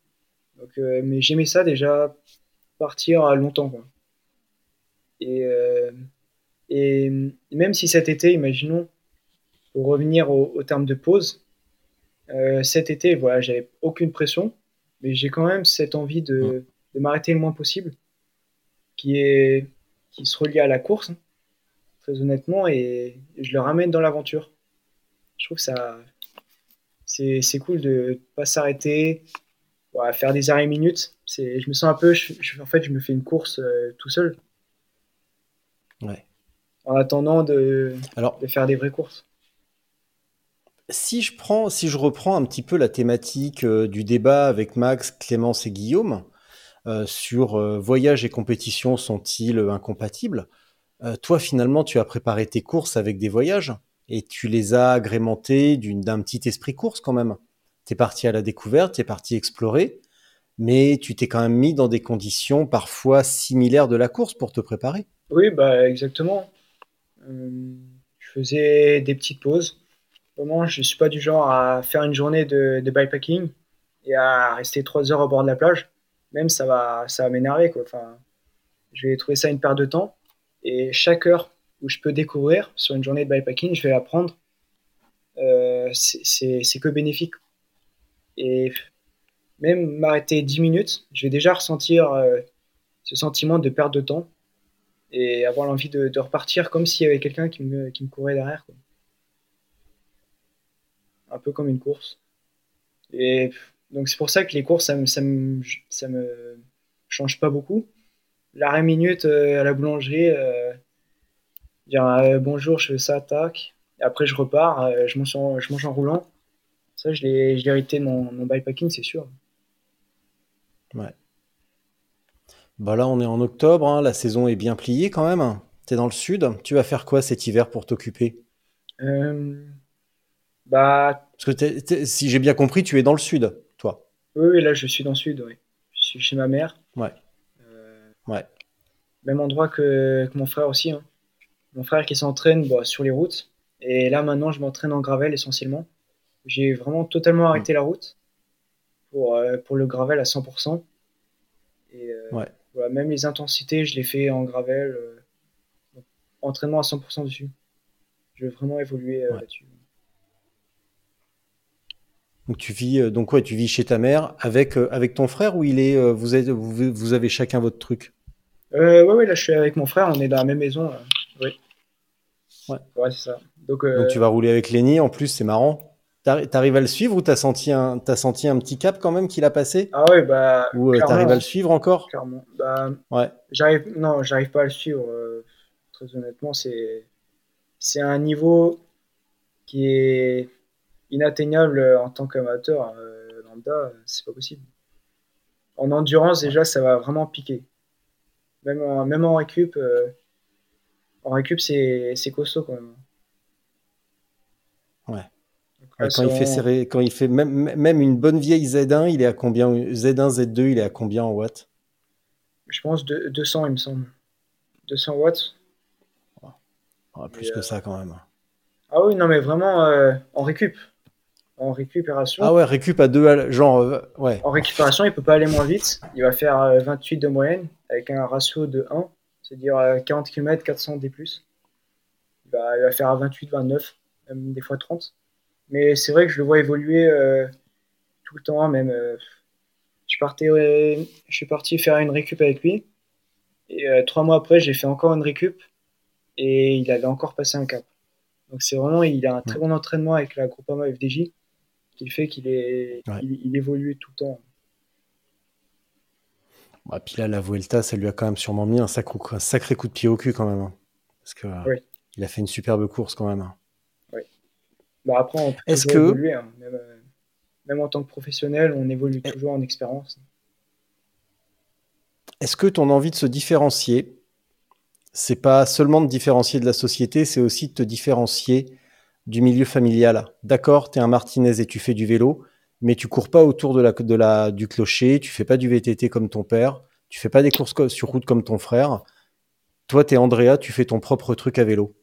Donc, euh, mais j'aimais ça déjà, partir à longtemps. Quoi. Et, euh, et même si cet été, imaginons, pour revenir au, au terme de pause, euh, cet été, voilà, j'avais aucune pression, mais j'ai quand même cette envie de, de m'arrêter le moins possible, qui est qui se relie à la course, hein, très honnêtement, et je le ramène dans l'aventure. Je trouve que ça, c'est c'est cool de pas s'arrêter, voilà, faire des arrêts minutes. C'est, je me sens un peu, je- je- en fait, je me fais une course euh, tout seul, Ouais. en attendant de, Alors, de faire des vraies courses. Si je prends, si je reprends un petit peu la thématique euh, du débat avec Max, Clémence et Guillaume euh, sur euh, voyage et compétition sont-ils incompatibles Euh, Toi, finalement, tu as préparé tes courses avec des voyages et tu les as agrémentés d'un petit esprit course quand même. Tu es parti à la découverte, tu es parti explorer, mais tu t'es quand même mis dans des conditions parfois similaires de la course pour te préparer. Oui, bah exactement. Je faisais des petites pauses. Vraiment, je suis pas du genre à faire une journée de, de bikepacking et à rester trois heures au bord de la plage. Même ça va, ça va m'énerver. Enfin, je vais trouver ça une perte de temps. Et chaque heure où je peux découvrir sur une journée de bikepacking, je vais la prendre. Euh, c'est que bénéfique. Et même m'arrêter 10 minutes, je vais déjà ressentir euh, ce sentiment de perte de temps et avoir l'envie de, repartir comme s'il y avait quelqu'un qui me, courait derrière. Un peu comme une course. Et donc c'est pour ça que les courses, ça me, ça me, ça me change pas beaucoup. L'arrêt minute euh, à la boulangerie, euh, dire euh, bonjour, je fais ça, tac. Et après je repars, euh, je, mange en, je mange en roulant. Ça, je l'ai hérité de mon, mon bikepacking, c'est sûr. Bah là, on est en octobre, hein, la saison est bien pliée quand même. T'es dans le sud. Tu vas faire quoi cet hiver pour t'occuper? Euh, bah, Parce que si j'ai bien compris, tu es dans le sud, toi. oui, oui, là je suis dans le sud, oui. Je suis chez ma mère. Ouais. Euh, Ouais. Même endroit que, que mon frère aussi. hein. Mon frère qui s'entraîne bah, sur les routes. Et là maintenant, je m'entraîne en gravel essentiellement. J'ai vraiment totalement Mm. arrêté la route pour, euh, pour le gravel à 100%. Et euh, Ouais. voilà, même les intensités, je les fais en gravel. donc, entraînement à 100% dessus. Je veux vraiment évoluer Ouais. là-dessus. Donc tu vis, euh, donc ouais, tu vis chez ta mère avec euh, avec ton frère ou il est, euh, vous êtes, vous, vous avez chacun votre truc? Euh, ouais, ouais, là je suis avec mon frère, on est dans la même maison. là. Oui. Ouais. Ouais, c'est ça. Donc, euh, Donc tu vas rouler avec Lenny. En plus, c'est marrant. T'arri- T'arrives à le suivre ou t'as senti un, t'as senti un petit cap quand même qu'il a passé? Ah ouais, bah. ou euh, t'arrives à le suivre encore? Clairement. Bah, Ouais. j'arrive, non, j'arrive pas à le suivre. très honnêtement, c'est, c'est un niveau qui est inatteignable euh, en tant qu'amateur euh, lambda. euh, C'est pas possible. En endurance, déjà, ça va vraiment piquer. Même en, même en récup, en récup, c'est, c'est costaud quand même. Ouais. Donc là, Ouais, quand il fait serré, quand il fait même même une bonne vieille Z1, il est à combien Z1, Z2, il est à combien en watts? Je pense de, 200, il me semble. 200 watts. Plus Et, que euh, ça quand même. Ah oui, non, mais vraiment euh, en récup. En récupération, Ah ouais, récup à deux, à- genre, euh, ouais. en récupération, il peut pas aller moins vite. Il va faire euh, 28 de moyenne avec un ratio de 1, c'est-à-dire euh, 40 km, 400 D+. Il va, il va faire à 28, 29, même des fois 30. Mais c'est vrai que je le vois évoluer euh, tout le temps, même. euh, je, partais, euh, je suis parti faire une récup avec lui. Et euh, trois mois après, j'ai fait encore une récup. Et il avait encore passé un cap. Donc c'est vraiment, il a un très bon entraînement avec la Groupama FDJ qui fait qu'il est, Ouais. il, il évolue tout le temps. Bah, puis là, la Vuelta, ça lui a quand même sûrement mis un sacré, un sacré coup de pied au cul quand même. hein. Parce que euh, Oui. il a fait une superbe course quand même. hein. Bah après, on peut Est-ce que- évoluer. hein. Même, euh, même en tant que professionnel, on évolue toujours en expérience. Est-ce que ton envie de se différencier, c'est pas seulement de différencier de la société, c'est aussi de te différencier du milieu familial D'accord, tu es un Martinez et tu fais du vélo, mais tu cours pas autour de la, de la, du clocher, tu fais pas du VTT comme ton père, tu fais pas des courses co- sur route comme ton frère. Toi, tu es Andrea, tu fais ton propre truc à vélo.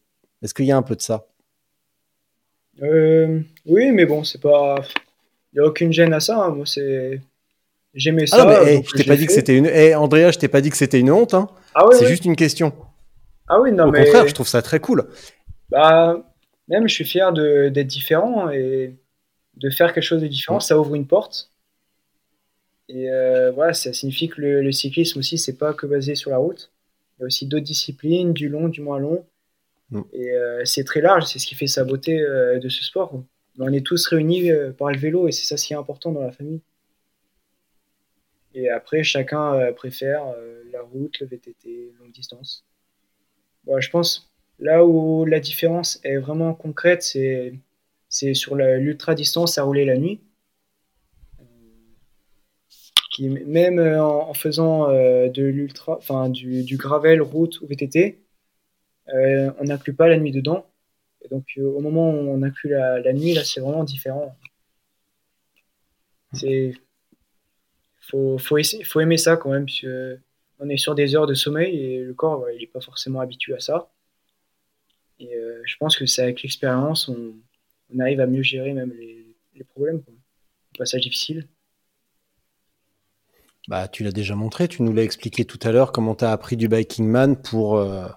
Est-ce qu'il y a un peu de ça? Euh, oui, mais bon, c'est pas. Il n'y a aucune gêne à ça. hein. Moi, c'est. J'aimais Ah ça. non, mais hey, je t'ai pas dit que c'était une. Hey, Andrea, je t'ai pas dit que c'était une honte. Hein. Ah oui, c'est oui. juste une question. Ah oui, non, Au mais. contraire, je trouve ça très cool. Bah, même, je suis fier d'être différent et de faire quelque chose de différent. Ça ouvre une porte. Et euh, voilà, ça signifie que le, le cyclisme aussi, c'est pas que basé sur la route. Il y a aussi d'autres disciplines, du long, du moins long. Mm. Et euh, c'est très large, c'est ce qui fait sa beauté euh, de ce sport. quoi. On est tous réunis par le vélo et c'est ça ce qui est important dans la famille. Et après, chacun préfère la route, le VTT, longue distance. Bon, je pense là où la différence est vraiment concrète, c'est sur la- l'ultra distance à rouler la nuit. Euh, même euh, en, faisant euh, de l'ultra, enfin du, gravel, route ou VTT, on n'inclut pas la nuit dedans. Et donc au moment où on inclut la, la nuit, là c'est vraiment différent. C'est faut, faut, faut aimer ça quand même, parce que on est sur des heures de sommeil et le corps ouais, il n'est pas forcément habitué à ça. Et euh, je pense que c'est avec l'expérience on, on arrive à mieux gérer même les, les problèmes, quoi. les passages difficiles. Bah, tu l'as déjà montré, tu nous l'as expliqué tout à l'heure comment tu as appris du biking man pour, euh,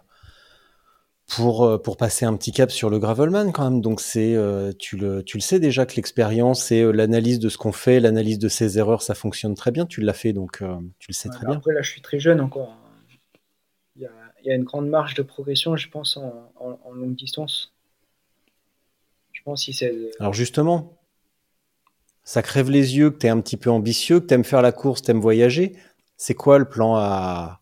pour, euh, pour passer un petit cap sur le gravelman quand même. Donc c'est euh, tu, le, tu le sais déjà que l'expérience et l'analyse de ce qu'on fait, l'analyse de ses erreurs, ça fonctionne très bien. Tu l'as fait donc tu le sais très bien. Après là je suis très jeune encore. Il y a, une grande marge de progression, je pense, en, en- en longue distance. Je pense si c'est Alors justement, ça crève les yeux que tu es un petit peu ambitieux, que tu aimes faire la course, tu aimes voyager. C'est quoi le plan à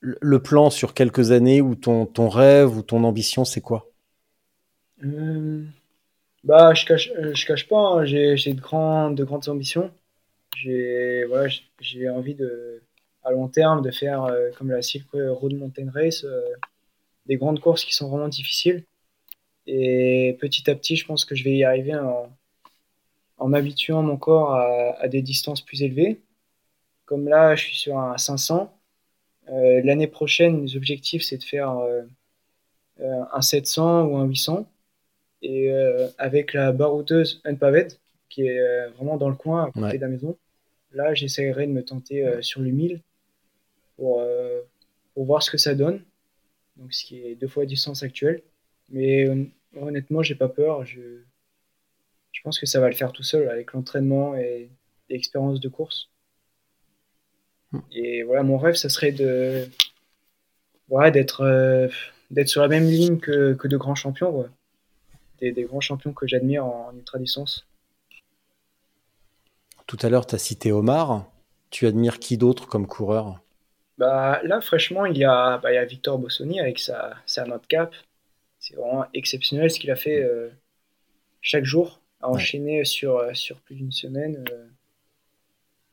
le plan sur quelques années ou ton, ton rêve ou ton ambition, c'est quoi? Euh, bah, je cache, euh, je cache pas, hein, j'ai, de grandes, de grandes ambitions. J'ai, voilà, envie de, à long terme, de faire euh, comme la Silk Road Mountain Race, euh, des grandes courses qui sont vraiment difficiles. Et petit à petit, je pense que je vais y arriver en, en m'habituant mon corps à, à des distances plus élevées. Comme là, je suis sur un 500. Euh, l'année prochaine, mes objectifs, c'est de faire un 700 ou un 800 et euh, avec la baroudeuse Unpaved qui est euh, vraiment dans le coin à côté Ouais. de la maison. Là, j'essaierai de me tenter euh, sur le 1000 pour, euh, pour voir ce que ça donne. Donc, ce qui est deux fois la distance actuelle. Mais hon- honnêtement, j'ai pas peur. Je, je pense que ça va le faire tout seul avec l'entraînement et l'expérience de course. Et voilà, mon rêve, ça serait de euh, d'être sur la même ligne que, que de grands champions. Des, des grands champions que j'admire en, en ultra distance. Tout à l'heure, tu as cité Omar. Tu admires qui d'autre comme coureur? Bah, là, fraîchement, il y a, bah, il y a Victor Bossoni avec sa, sa note cap. C'est vraiment exceptionnel ce qu'il a fait euh, chaque jour, à Ouais. enchaîner sur, euh, sur plus d'une semaine. euh.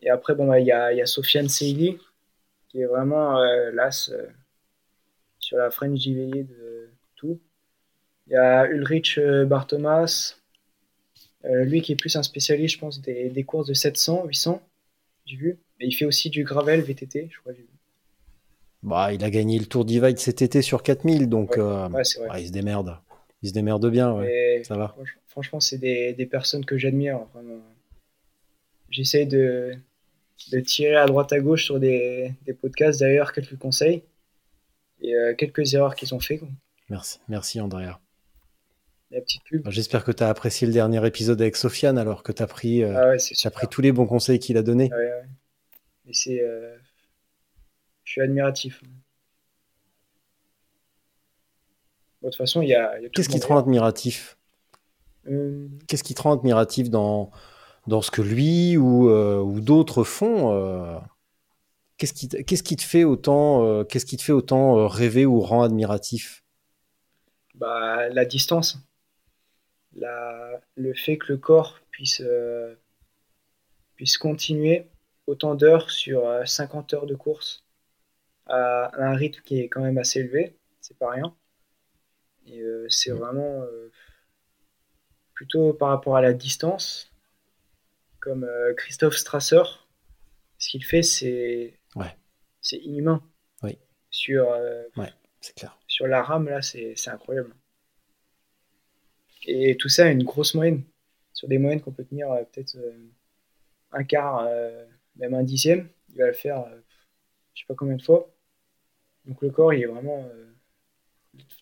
Et après, bon, bah, il y a, il y a Sofiane Seili, qui est vraiment euh, l'as sur la French JVI de tout. Il y a Ulrich Bartomas, lui qui est plus un spécialiste, je pense, des, des courses de 700, 800, j'ai vu. Mais il fait aussi du gravel VTT, je crois. j'ai vu. Bah, Il a gagné le Tour Divide cet été sur 4000, donc Ouais. euh, Ouais, il se démerde. Ils se démerdent bien, ouais. Et Ça va. franch- Franchement, c'est des, des personnes que j'admire. vraiment. J'essaie de, de tirer à droite à gauche sur des, des podcasts, d'ailleurs, quelques conseils et euh, quelques erreurs qu'ils ont fait. Merci, merci Andrea. La petite pub. Bah, J'espère que tu as apprécié le dernier épisode avec Sofiane, alors que tu as pris, euh, Ah pris tous les bons conseils qu'il a donnés. Mais c'est. Je suis admiratif. Bon, de toute façon, il y a. Qu'est-ce qui te rend admiratif Euh, Qu'est-ce qui te rend admiratif dans, dans ce que lui ou, euh, ou d'autres font euh, Qu'est-ce qui, qui te fait autant, qu'est-ce qui te fait autant rêver ou rend admiratif? Bah, la distance. La... Le fait que le corps puisse, puisse continuer autant d'heures sur euh, 50 heures de course à un rythme qui est quand même assez élevé, c'est pas rien. Et euh, c'est Mm. vraiment euh, plutôt par rapport à la distance, comme euh, Christophe Strasser, ce qu'il fait, c'est Ouais. c'est inhumain. Oui. Sur, C'est clair. sur la rame, là, c'est incroyable. Et tout ça a une grosse moyenne. Sur des moyennes qu'on peut tenir peut-être un quart, même un dixième, il va le faire je sais pas combien de fois. Donc le corps, il est vraiment. euh,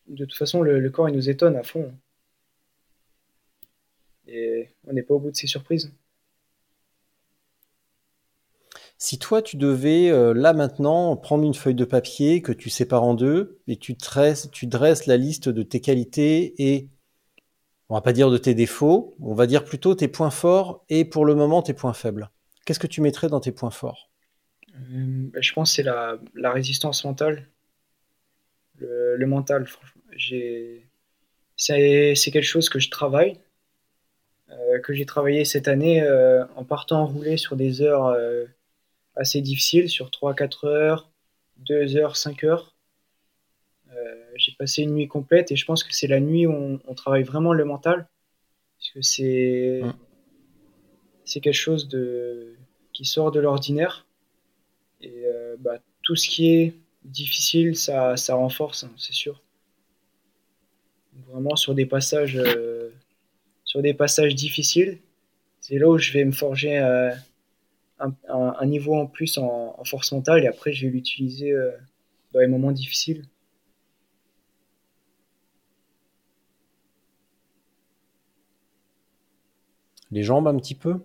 de toute façon, le, le corps, il nous étonne à fond. Et on n'est pas au bout de ses surprises. Si toi, tu devais, euh, là maintenant, prendre une feuille de papier que tu sépares en deux et tu dresses, tu dresses la liste de tes qualités et, on va pas dire de tes défauts, on va dire plutôt tes points forts et pour le moment tes points faibles. Qu'est-ce que tu mettrais dans tes points forts? Euh, bah, je pense que c'est la, la résistance mentale. Le, le mental. J'ai, c'est, c'est quelque chose que je travaille, euh, que j'ai travaillé cette année euh, en partant rouler sur des heures euh, assez difficiles, sur 3-4 heures, 2 heures, 5 heures. J'ai passé une nuit complète et je pense que c'est la nuit où on, on travaille vraiment le mental. Parce que c'est, c'est quelque chose de, qui sort de l'ordinaire. Et bah, tout ce qui est difficile, ça, ça renforce, hein, c'est sûr. Vraiment sur des passages, euh, sur des passages difficiles, c'est là où je vais me forger euh, un, un- un niveau en plus en, en force mentale et après je vais l'utiliser euh, dans les moments difficiles. Les jambes un petit peu?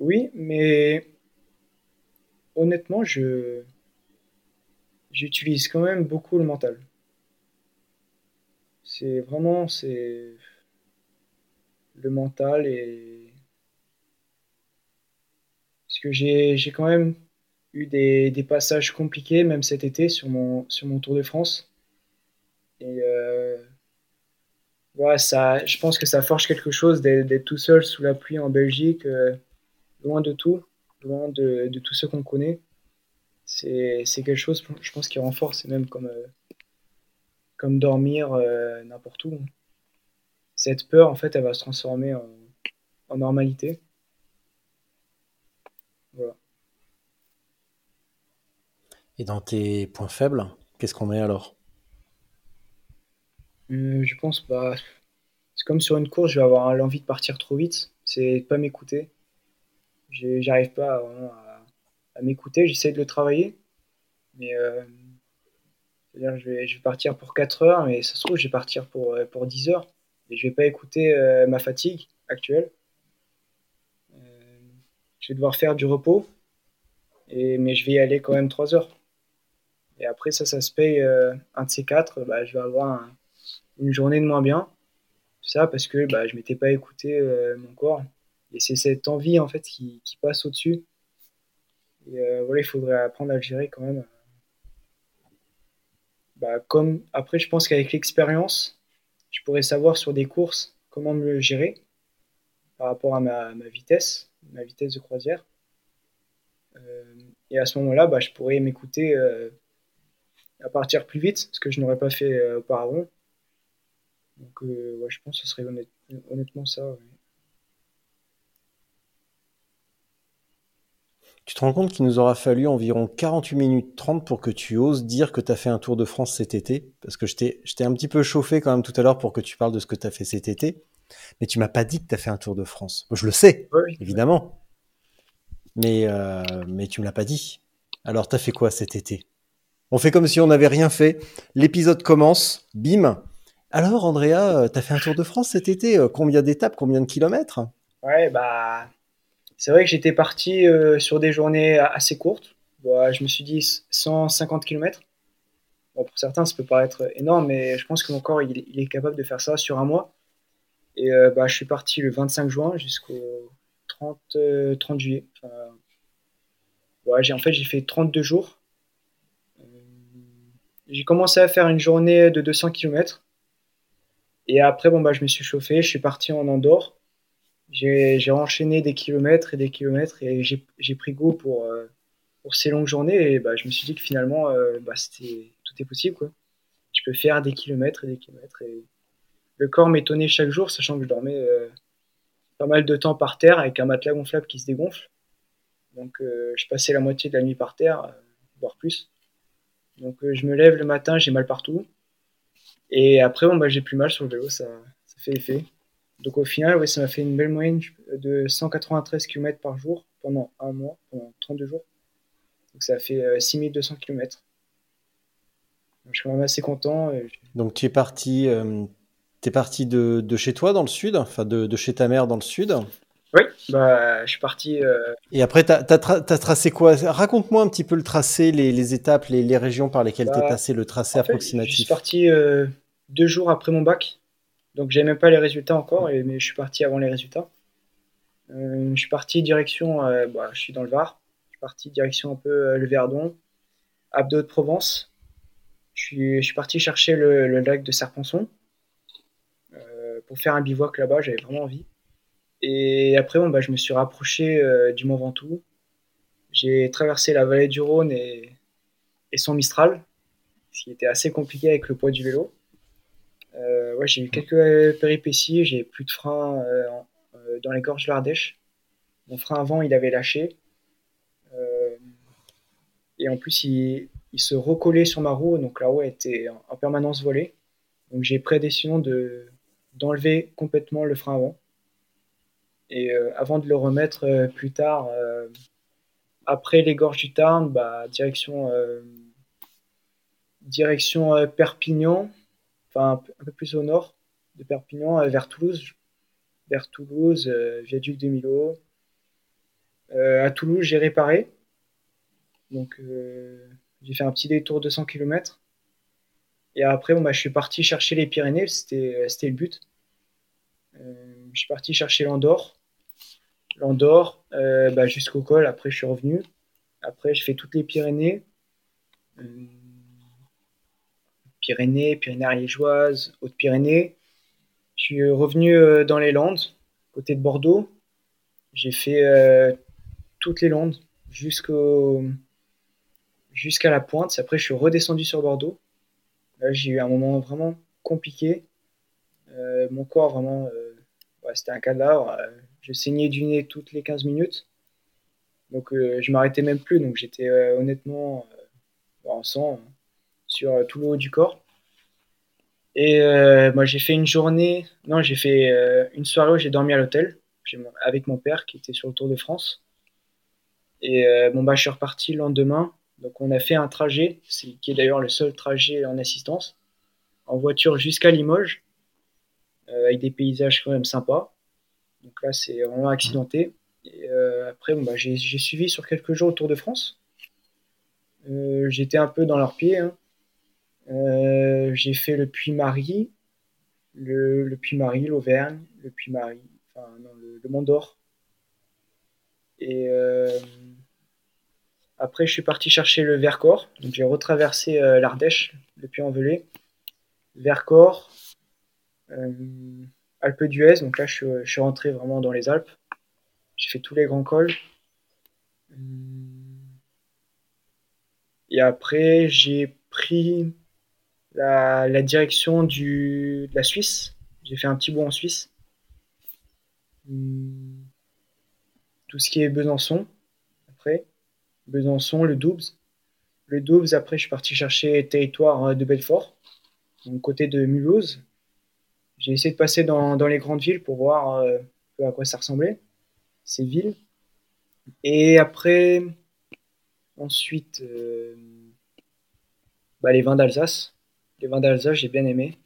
Oui, mais honnêtement, je j'utilise quand même beaucoup le mental. C'est vraiment c'est le mental et parce que j'ai quand même eu des, passages compliqués même cet été sur mon sur mon Tour de France et euh, ça je pense que ça forge quelque chose d'être d'être tout seul sous la pluie en Belgique euh, loin de tout loin de, de tout ce qu'on connaît c'est c'est quelque chose je pense qui renforce c'est même comme euh, comme dormir euh, n'importe où. Cette peur en fait elle va se transformer en, en normalité. Voilà. Et dans tes points faibles, qu'est-ce qu'on met alors? Euh, je pense bah c'est comme sur une course je vais avoir l'envie de partir trop vite. C'est de pas m'écouter. J'arrive pas vraiment à, à m'écouter j'essaie de le travailler. Mais euh, c'est-à-dire je vais, partir pour 4 heures mais ça se trouve je vais partir pour, euh, pour 10 heures. Et je vais pas écouter euh, ma fatigue actuelle. Euh, je vais devoir faire du repos. Et, mais je vais y aller quand même 3 heures. Et après ça ça se paye un de ces quatre bah, je vais avoir un- une journée de moins bien. Ça parce que bah, je m'étais pas écouté mon corps. Et c'est cette envie en fait qui, qui passe au dessus et euh, voilà il faudrait apprendre à le gérer quand même. Bah, comme après je pense qu'avec l'expérience je pourrais savoir sur des courses comment me le gérer par rapport à ma, ma vitesse ma vitesse de croisière. Euh, et à ce moment là bah, je pourrais m'écouter euh, à partir plus vite ce que je n'aurais pas fait auparavant. Donc ouais, je pense que ce serait honnête- honnêtement ça. Tu te rends compte qu'il nous aura fallu environ 48 minutes 30 pour que tu oses dire que tu as fait un Tour de France cet été? Parce que je t'ai un petit peu chauffé quand même tout à l'heure pour que tu parles de ce que tu as fait cet été. Mais tu m'as pas dit que tu as fait un Tour de France. je le sais, évidemment. Mais, euh, mais tu me l'as pas dit. Alors, tu as fait quoi cet été? On fait comme si on n'avait rien fait. L'épisode commence, bim. Alors, Andrea, tu as fait un Tour de France cet été? Combien d'étapes? Combien de kilomètres? Ouais, bah, c'est vrai que j'étais parti euh, sur des journées assez courtes. je me suis dit 150 km. Bon, pour certains, ça peut paraître énorme, mais je pense que mon corps il, est capable de faire ça sur un mois. Et euh, bah, je suis parti le 25 juin jusqu'au 30, 30 euh, juillet. en fait, j'ai fait 32 jours. j'ai commencé à faire une journée de 200 km. Et après, bon, bah, je me suis chauffé, je suis parti en Andorre j'ai enchaîné des kilomètres et des kilomètres et j'ai pris goût pour, euh, pour ces longues journées et bah, je me suis dit que finalement euh, bah, tout est possible quoi. Je peux faire des kilomètres et des kilomètres et le corps m'étonnait chaque jour sachant que je dormais euh, pas mal de temps par terre avec un matelas gonflable qui se dégonfle. Donc je passais la moitié de la nuit par terre, voire plus. Donc je me lève le matin, j'ai mal partout. Et après, bon, bah, j'ai plus mal sur le vélo, ça, ça fait effet. Donc au final, ça m'a fait une belle moyenne de 193 km par jour pendant un mois, pendant 32 jours. Donc ça fait 6200 euh, km. je suis quand même assez content. Donc tu es parti, euh, es parti de, de, chez toi dans le sud, enfin de, de, chez ta mère dans le sud Oui, bah, je suis parti. Euh, Et après, tu as, tracé quoi? Raconte-moi un petit peu le tracé, les, les étapes, les, les, régions par lesquelles tu es bah, passé, le tracé approximatif. Je suis parti deux jours après mon bac. Donc j'avais même pas les résultats encore, mais je suis parti avant les résultats. Euh, je suis parti direction, euh, bah, je suis dans le Var, je suis parti direction un peu euh, le Verdon, Abdo de Provence. Je suis, je suis parti chercher le, lac de Serponçon pour faire un bivouac là-bas, j'avais vraiment envie. Et après, bon, bah, je me suis rapproché du Mont Ventoux. J'ai traversé la vallée du Rhône et, et son Mistral, ce qui était assez compliqué avec le poids du vélo. Euh, ouais, j'ai eu quelques péripéties. J'ai plus de frein euh, euh, dans les gorges de l'Ardèche. Mon frein avant, il avait lâché. et en plus, il, se recollait sur ma roue. Donc la roue était en, permanence volée. Donc j'ai pris la décision de, d'enlever complètement le frein avant. Et avant de le remettre plus tard, après les gorges du Tarn, bah, direction, direction Perpignan enfin un peu plus au nord de Perpignan, euh, vers Toulouse, vers Toulouse, euh, viaduc de Milo. Euh, à Toulouse, j'ai réparé. Donc j'ai fait un petit détour de 100 km. Et après, bon, bah, je suis parti chercher les Pyrénées, c'était le but. je suis parti chercher l'Andorre. L'Andorre bah, jusqu'au col, après je suis revenu. Après, je fais toutes les Pyrénées. Pyrénées, Pyrénées ariégeoises, Hautes-Pyrénées. Je suis revenu euh, dans les Landes, côté de Bordeaux. J'ai fait euh, toutes les Landes jusqu'à la pointe. Après, je suis redescendu sur Bordeaux. Là, j'ai eu un moment vraiment compliqué. Euh, mon corps, vraiment, c'était un cadavre. je saignais du nez toutes les 15 minutes. Donc, je m'arrêtais même plus. Donc, j'étais honnêtement en sang sur tout le haut du corps. Et euh, moi, j'ai fait une journée, non, j'ai fait euh, une soirée où j'ai dormi à l'hôtel avec mon père qui était sur le Tour de France. Et bon, bah, je suis reparti le lendemain. Donc, on a fait un trajet, qui est d'ailleurs le seul trajet en assistance, en voiture jusqu'à Limoges, avec des paysages quand même sympas. Donc là, c'est vraiment accidenté. Et après, bon, bah, j'ai suivi sur quelques jours au Tour de France. J'étais un peu dans leurs pieds. Hein. Euh, j'ai fait le Puy-Marie, le, le Puy-Marie, l'Auvergne, le Puy-Marie, enfin non, le, Mont d'Or. Et euh, après, je suis parti chercher le Vercors. Donc, j'ai retraversé euh, l'Ardèche, le Puy-en-Velay, Vercors, Alpes d'Huez. Donc là, je, je, suis rentré vraiment dans les Alpes. J'ai fait tous les grands cols. Et après, j'ai pris la, direction du, de la Suisse. J'ai fait un petit bout en Suisse. Hmm. Tout ce qui est Besançon, après. Besançon, le Doubs. Le Doubs, après, je suis parti chercher territoire euh, de Belfort, donc côté de Mulhouse. J'ai essayé de passer dans, dans, les grandes villes pour voir euh, à quoi ça ressemblait, ces villes. Et après, ensuite, euh, bah, les vins d'Alsace. Les vins d'Alsace, j'ai bien aimé.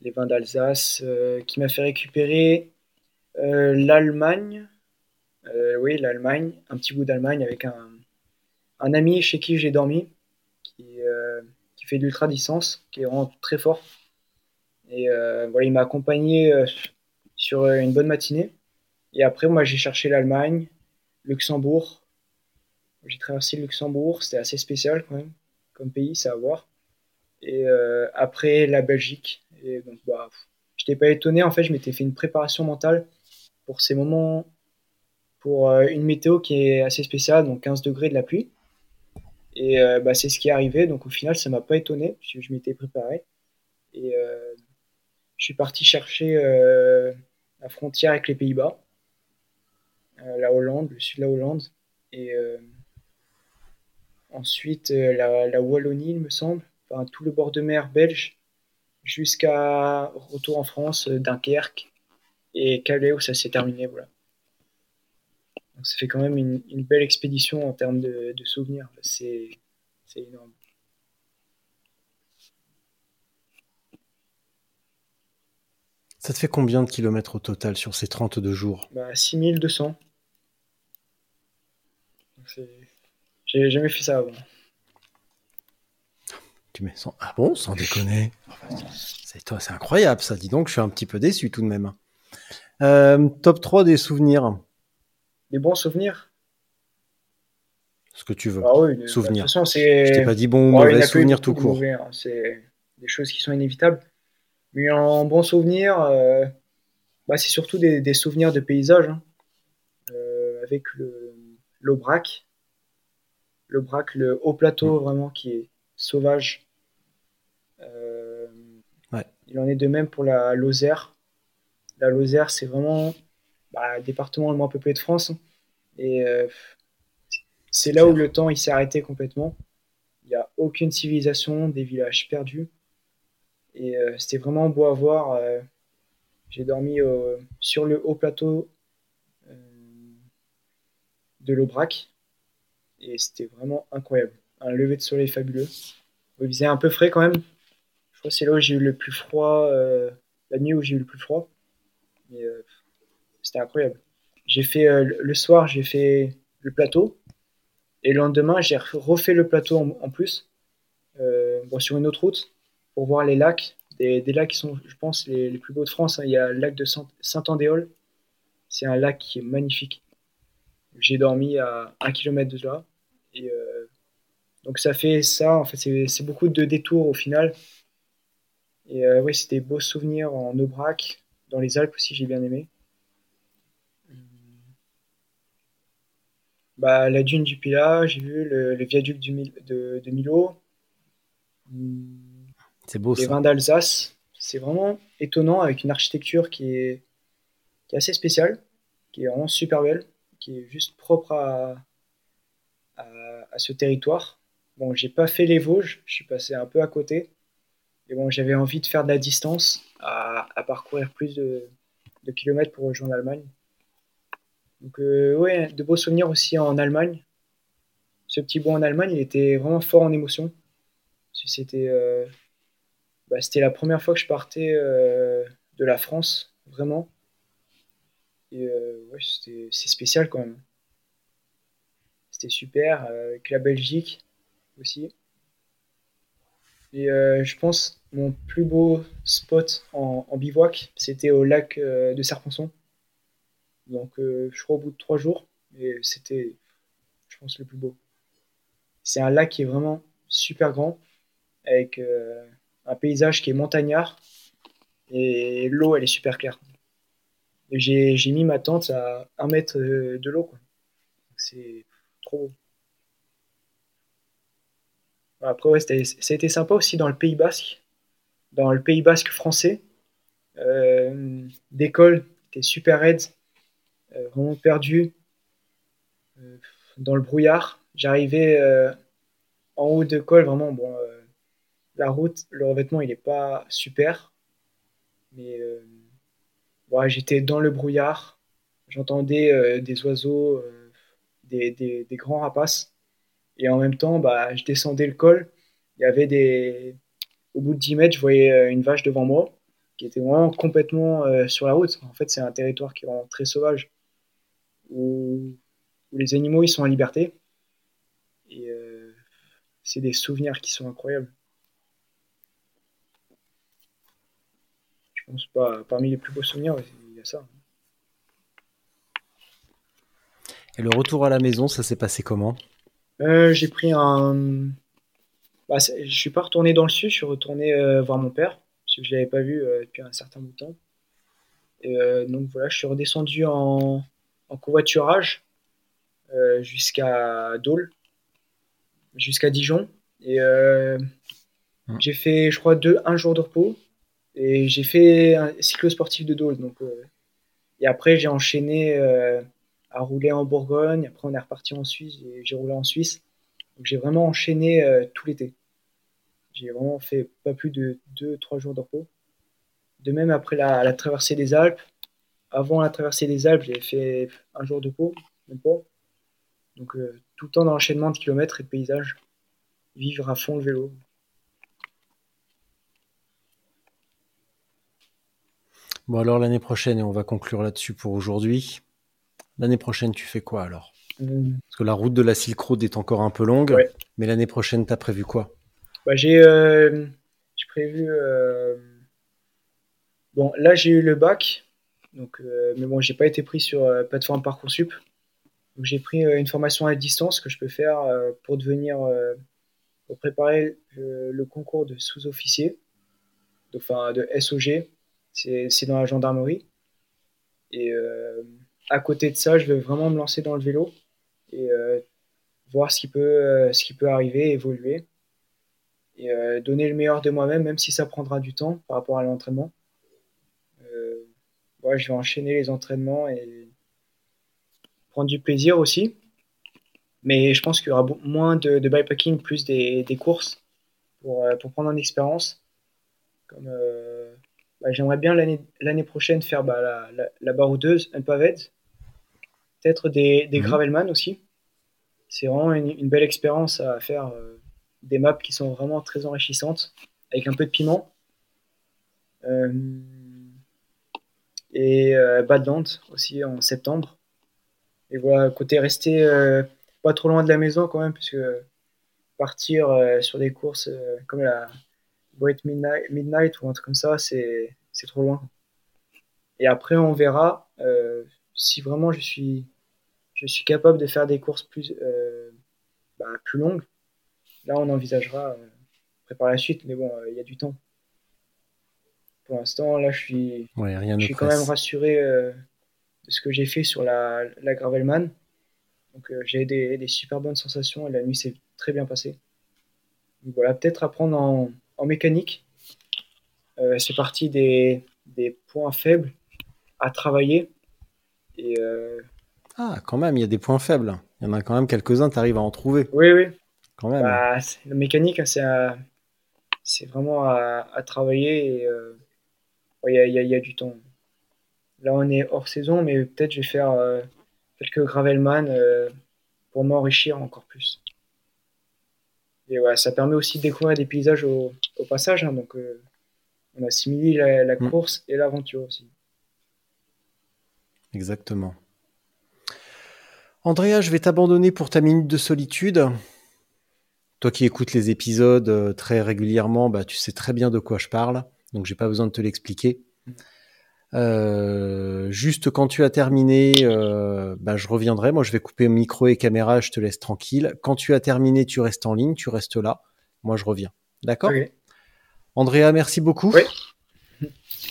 Les vins d'Alsace, euh, qui m'a fait récupérer euh, l'Allemagne. Euh, oui, l'Allemagne, un petit bout d'Allemagne avec un, un, ami chez qui j'ai dormi, qui, fait de l'ultra distance, qui est vraiment très fort. Et voilà, il m'a accompagné sur une bonne matinée. Et après, moi, j'ai cherché l'Allemagne, Luxembourg. J'ai traversé le Luxembourg, c'était assez spécial quand même, comme pays, c'est à voir. Et euh, après, la Belgique. Et donc, bah, je n'étais pas étonné, en fait, je m'étais fait une préparation mentale pour ces moments, pour euh, une météo qui est assez spéciale, donc 15 degrés de la pluie. Et euh, bah, c'est ce qui est arrivé, donc au final, ça m'a pas étonné, puisque je m'étais préparé. Et je suis parti chercher la frontière avec les Pays-Bas. La Hollande, le sud de la Hollande. Et ensuite la, Wallonie, il me semble. Tout le bord de mer belge jusqu'à retour en France, Dunkerque et Calais où ça s'est terminé. Voilà. Donc ça fait quand même une, une belle expédition en termes de, de souvenirs. C'est énorme. Ça te fait combien de kilomètres au total sur ces 32 jours? Bah, 6200. J'ai jamais fait ça avant. Tu mets sans... Ah bon, sans déconner? C'est toi, c'est incroyable ça. Dis donc, je suis un petit peu déçu tout de même. Euh, top 3 des souvenirs. Des bons souvenirs? Ce que tu veux. Ah oui, souvenirs. De toute façon. Je t'ai pas dit bon ou Ouais, mauvais souvenir tout court. hein. C'est des choses qui sont inévitables. Mais en bon souvenir, euh, bah, c'est surtout des, des souvenirs de paysages. hein. Euh, avec le l'Aubrac. L'Aubrac, le haut plateau Mm. vraiment qui est sauvage. Euh, Ouais. Il en est de même pour la Lozère. La Lozère, c'est vraiment bah, le département le moins peuplé de France. hein. Et euh, c'est là où le temps il s'est arrêté complètement. Il n'y a aucune civilisation, des villages perdus. Et euh, c'était vraiment beau à voir. euh, J'ai dormi sur le haut plateau de l'Aubrac. Et c'était vraiment incroyable. Un lever de soleil fabuleux. Il faisait un peu frais quand même? C'est là où j'ai eu le plus froid, euh, la nuit où j'ai eu le plus froid. Euh, c'était incroyable. J'ai fait euh, le soir, j'ai fait le plateau. Et le lendemain, j'ai refait le plateau en, plus, bon, sur une autre route, pour voir les lacs. Des, des lacs qui sont, je pense, les, plus beaux de France. hein. Il y a le lac de Saint- Saint-Andéol. C'est un lac qui est magnifique. J'ai dormi à un kilomètre de là. Donc ça fait ça. En fait, c'est beaucoup de détours au final. Et euh, oui, c'était des beaux souvenirs en Aubrac. Dans les Alpes aussi, j'ai bien aimé. Bah, la dune du Pilat, j'ai vu le, le viaduc du Mil- de, de Milo, C'est beau les ça. vins d'Alsace. C'est vraiment étonnant avec une architecture qui est, qui est assez spéciale, qui est vraiment super belle, qui est juste propre à, à, à ce territoire. Bon, j'ai pas fait les Vosges, je suis passé un peu à côté. Et bon, j'avais envie de faire de la distance, à, parcourir plus de, kilomètres pour rejoindre l'Allemagne. Donc, euh, ouais, de beaux souvenirs aussi en Allemagne. Ce petit bout en Allemagne, il était vraiment fort en émotion. Euh, bah, c'était la première fois que je partais euh, de la France, vraiment. Et ouais, c'est spécial quand même. C'était super, avec la Belgique aussi. Et euh, je pense mon plus beau spot en, en bivouac, c'était au lac euh, de Serponçon. Donc euh, je crois au bout de trois jours, et c'était, je pense, le plus beau. C'est un lac qui est vraiment super grand, avec un paysage qui est montagnard, et l'eau elle est super claire. J'ai mis ma tente à un mètre de l'eau, C'est trop beau. Après, ouais, c'était- ça a été sympa aussi dans le Pays Basque, dans le Pays Basque français. Euh, d'école, était super raide, euh, vraiment perdu. Euh, dans le brouillard. J'arrivais euh, en haut de col, vraiment, bon, la route, le revêtement, il n'est pas super. Mais ouais, j'étais dans le brouillard. J'entendais des oiseaux, des grands rapaces. Et en même temps, bah, je descendais le col. Il y avait des... Au bout de 10 mètres, je voyais euh, une vache devant moi qui était vraiment complètement euh, sur la route. En fait, c'est un territoire qui est vraiment très sauvage où, où les animaux ils sont en liberté. Et euh, c'est des souvenirs qui sont incroyables. Je pense pas parmi les plus beaux souvenirs, il y a ça. Et le retour à la maison, ça s'est passé comment? Euh, j'ai pris un. Bah, je suis pas retourné dans le sud, je suis retourné euh, voir mon père, parce que je l'avais pas vu euh, depuis un certain bout de temps. Et, donc voilà, je suis redescendu en, en covoiturage jusqu'à Dole, jusqu'à Dijon. Et j'ai fait, je crois, deux, un jour de repos. Et j'ai fait un cyclo-sportif de Dole. Donc, et après, j'ai enchaîné à rouler en Bourgogne. Après, on est reparti en Suisse. J'ai roulé en Suisse. J'ai vraiment enchaîné euh, tout l'été. J'ai vraiment fait pas plus de 2-3 jours de repos. De même, après la, traversée des Alpes, avant la traversée des Alpes, j'ai fait un jour de repos, même pas. Donc, euh, tout le temps dans l'enchaînement de kilomètres et de paysages. Vivre à fond le vélo. Bon, alors l'année prochaine, et on va conclure là-dessus pour aujourd'hui. L'année prochaine, tu fais quoi alors? Hum, Parce que la route de la Silk Road est encore un peu longue, Ouais. mais l'année prochaine, t'as prévu quoi? Bah, j'ai euh, prévu. euh, Bon, là, j'ai eu le bac. Donc, euh, mais bon, j'ai pas été pris sur plateforme Parcoursup. Donc, j'ai pris une formation à distance que je peux faire pour devenir. pour préparer le concours de sous-officier. Enfin, de SOG. C'est c'est dans la gendarmerie. Et euh, à côté de ça, je veux vraiment me lancer dans le vélo et euh, voir ce qui peut, euh, ce qui peut arriver, évoluer et euh, donner le meilleur de moi-même, même si ça prendra du temps par rapport à l'entraînement. Je vais enchaîner les entraînements et prendre du plaisir aussi. Mais je pense qu'il y aura moins de, bikepacking, plus des, des courses pour, pour prendre en expérience. Comme, bah, J'aimerais bien l'année prochaine faire bah, la, la, la baroudeuse, un paved, peut-être des, des Mhm. gravelman aussi. C'est vraiment une, une belle expérience à faire. euh, des maps qui sont vraiment très enrichissantes, avec un peu de piment. Euh, et euh, Badland aussi en septembre. Et voilà, côté rester pas trop loin de la maison quand même, puisque partir sur des courses comme la Great Midnight, Midnight ou un truc comme ça, c'est c'est trop loin. Et après, on verra euh, si vraiment je suis, je suis capable de faire des courses plus, euh, bah, plus longues. Là, on envisagera euh, après par la suite, mais bon, euh, il y a du temps. Pour l'instant, là, je suis, Ouais, rien je suis quand même rassuré euh, de ce que j'ai fait sur la, la Gravelman. Donc, j'ai des, des super bonnes sensations et la nuit s'est très bien passée. Donc, voilà, peut-être apprendre en, en mécanique. C'est parti des, des points faibles à travailler. Et euh, Ah, quand même, il y a des points faibles. Il y en a quand même quelques-uns, tu arrives à en trouver, oui, oui, quand même. Bah, la mécanique, hein, c'est à- c'est vraiment à, à travailler euh, ouais, il y, a, y a- y a du temps. Là, on est hors saison, mais peut-être je vais faire euh, quelques gravelman euh, pour m'enrichir encore plus. Et ouais, ça permet aussi de découvrir des paysages au, au passage, hein, donc euh, on assimile la, la Mm. course et l'aventure aussi. Exactement. Andrea, je vais t'abandonner pour ta minute de solitude. Toi qui écoutes les épisodes euh, très régulièrement, bah, tu sais très bien de quoi je parle, donc j'ai pas besoin de te l'expliquer. Euh, juste quand tu as terminé, euh, bah, je reviendrai. Moi, je vais couper micro et caméra, je te laisse tranquille. Quand tu as terminé, tu restes en ligne, tu restes là. Moi, je reviens. D'accord? Andrea, merci beaucoup. Oui.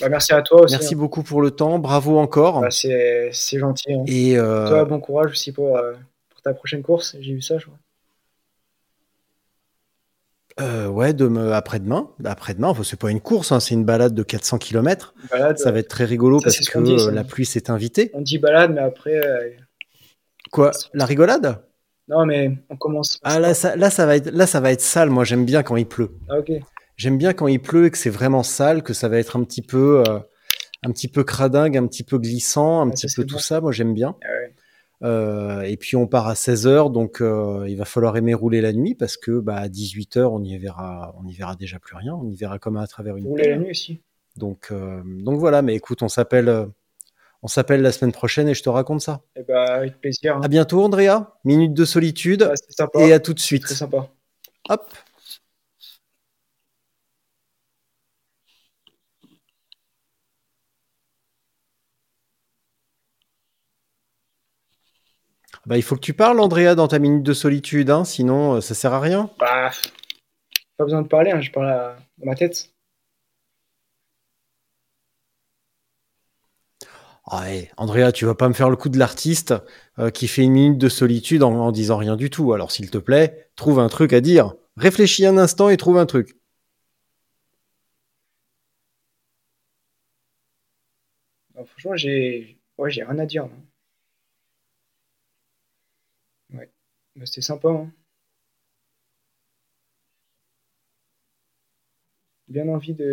Bah, merci à toi aussi. Merci hein. beaucoup pour le temps. Bravo encore. Bah, c'est gentil. hein. Et euh, Toi, bon courage aussi pour, euh, pour ta prochaine course. J'ai vu ça, je crois. Euh, ouais, demain, après-demain. Après-demain, enfin, c'est pas une course, hein, c'est une balade de 400 km. Balade, Ça va être très rigolo Ça, parce que dit, la pluie s'est invitée. On dit balade, mais après, Quoi La rigolade? Non, mais on commence. Ah là ça, là, ça va être, là, ça va être sale. Moi, j'aime bien quand il pleut. Ah, ok. J'aime bien quand il pleut et que c'est vraiment sale, que ça va être un petit peu, euh, un petit peu cradingue, un petit peu glissant, un petit peu tout ça. Moi, j'aime bien. Ah ouais. Euh, et puis on part à 16h, donc euh, il va falloir aimer rouler la nuit parce que bah, à 18h, on y verra, on y verra déjà plus rien. On y verra comme à travers une voulez la nuit aussi Donc, donc voilà. Mais écoute, on s'appelle, on s'appelle la semaine prochaine et je te raconte ça. Eh bah, avec plaisir. hein. À bientôt, Andrea. Minute de solitude Ah, sympa. et à tout de suite. Très sympa. Hop. Bah, il faut que tu parles, Andrea, dans ta minute de solitude, hein, sinon euh, ça sert à rien. Bah, pas besoin de parler, hein, je parle à... dans ma tête. Ah ouais, Andrea, tu vas pas me faire le coup de l'artiste euh, qui fait une minute de solitude en, en disant rien du tout. Alors, s'il te plaît, trouve un truc à dire. Réfléchis un instant et trouve un truc. Bah, franchement, j'ai ouais, j'ai rien à dire. là. Ouais. C'était sympa. Hein. Bien envie de.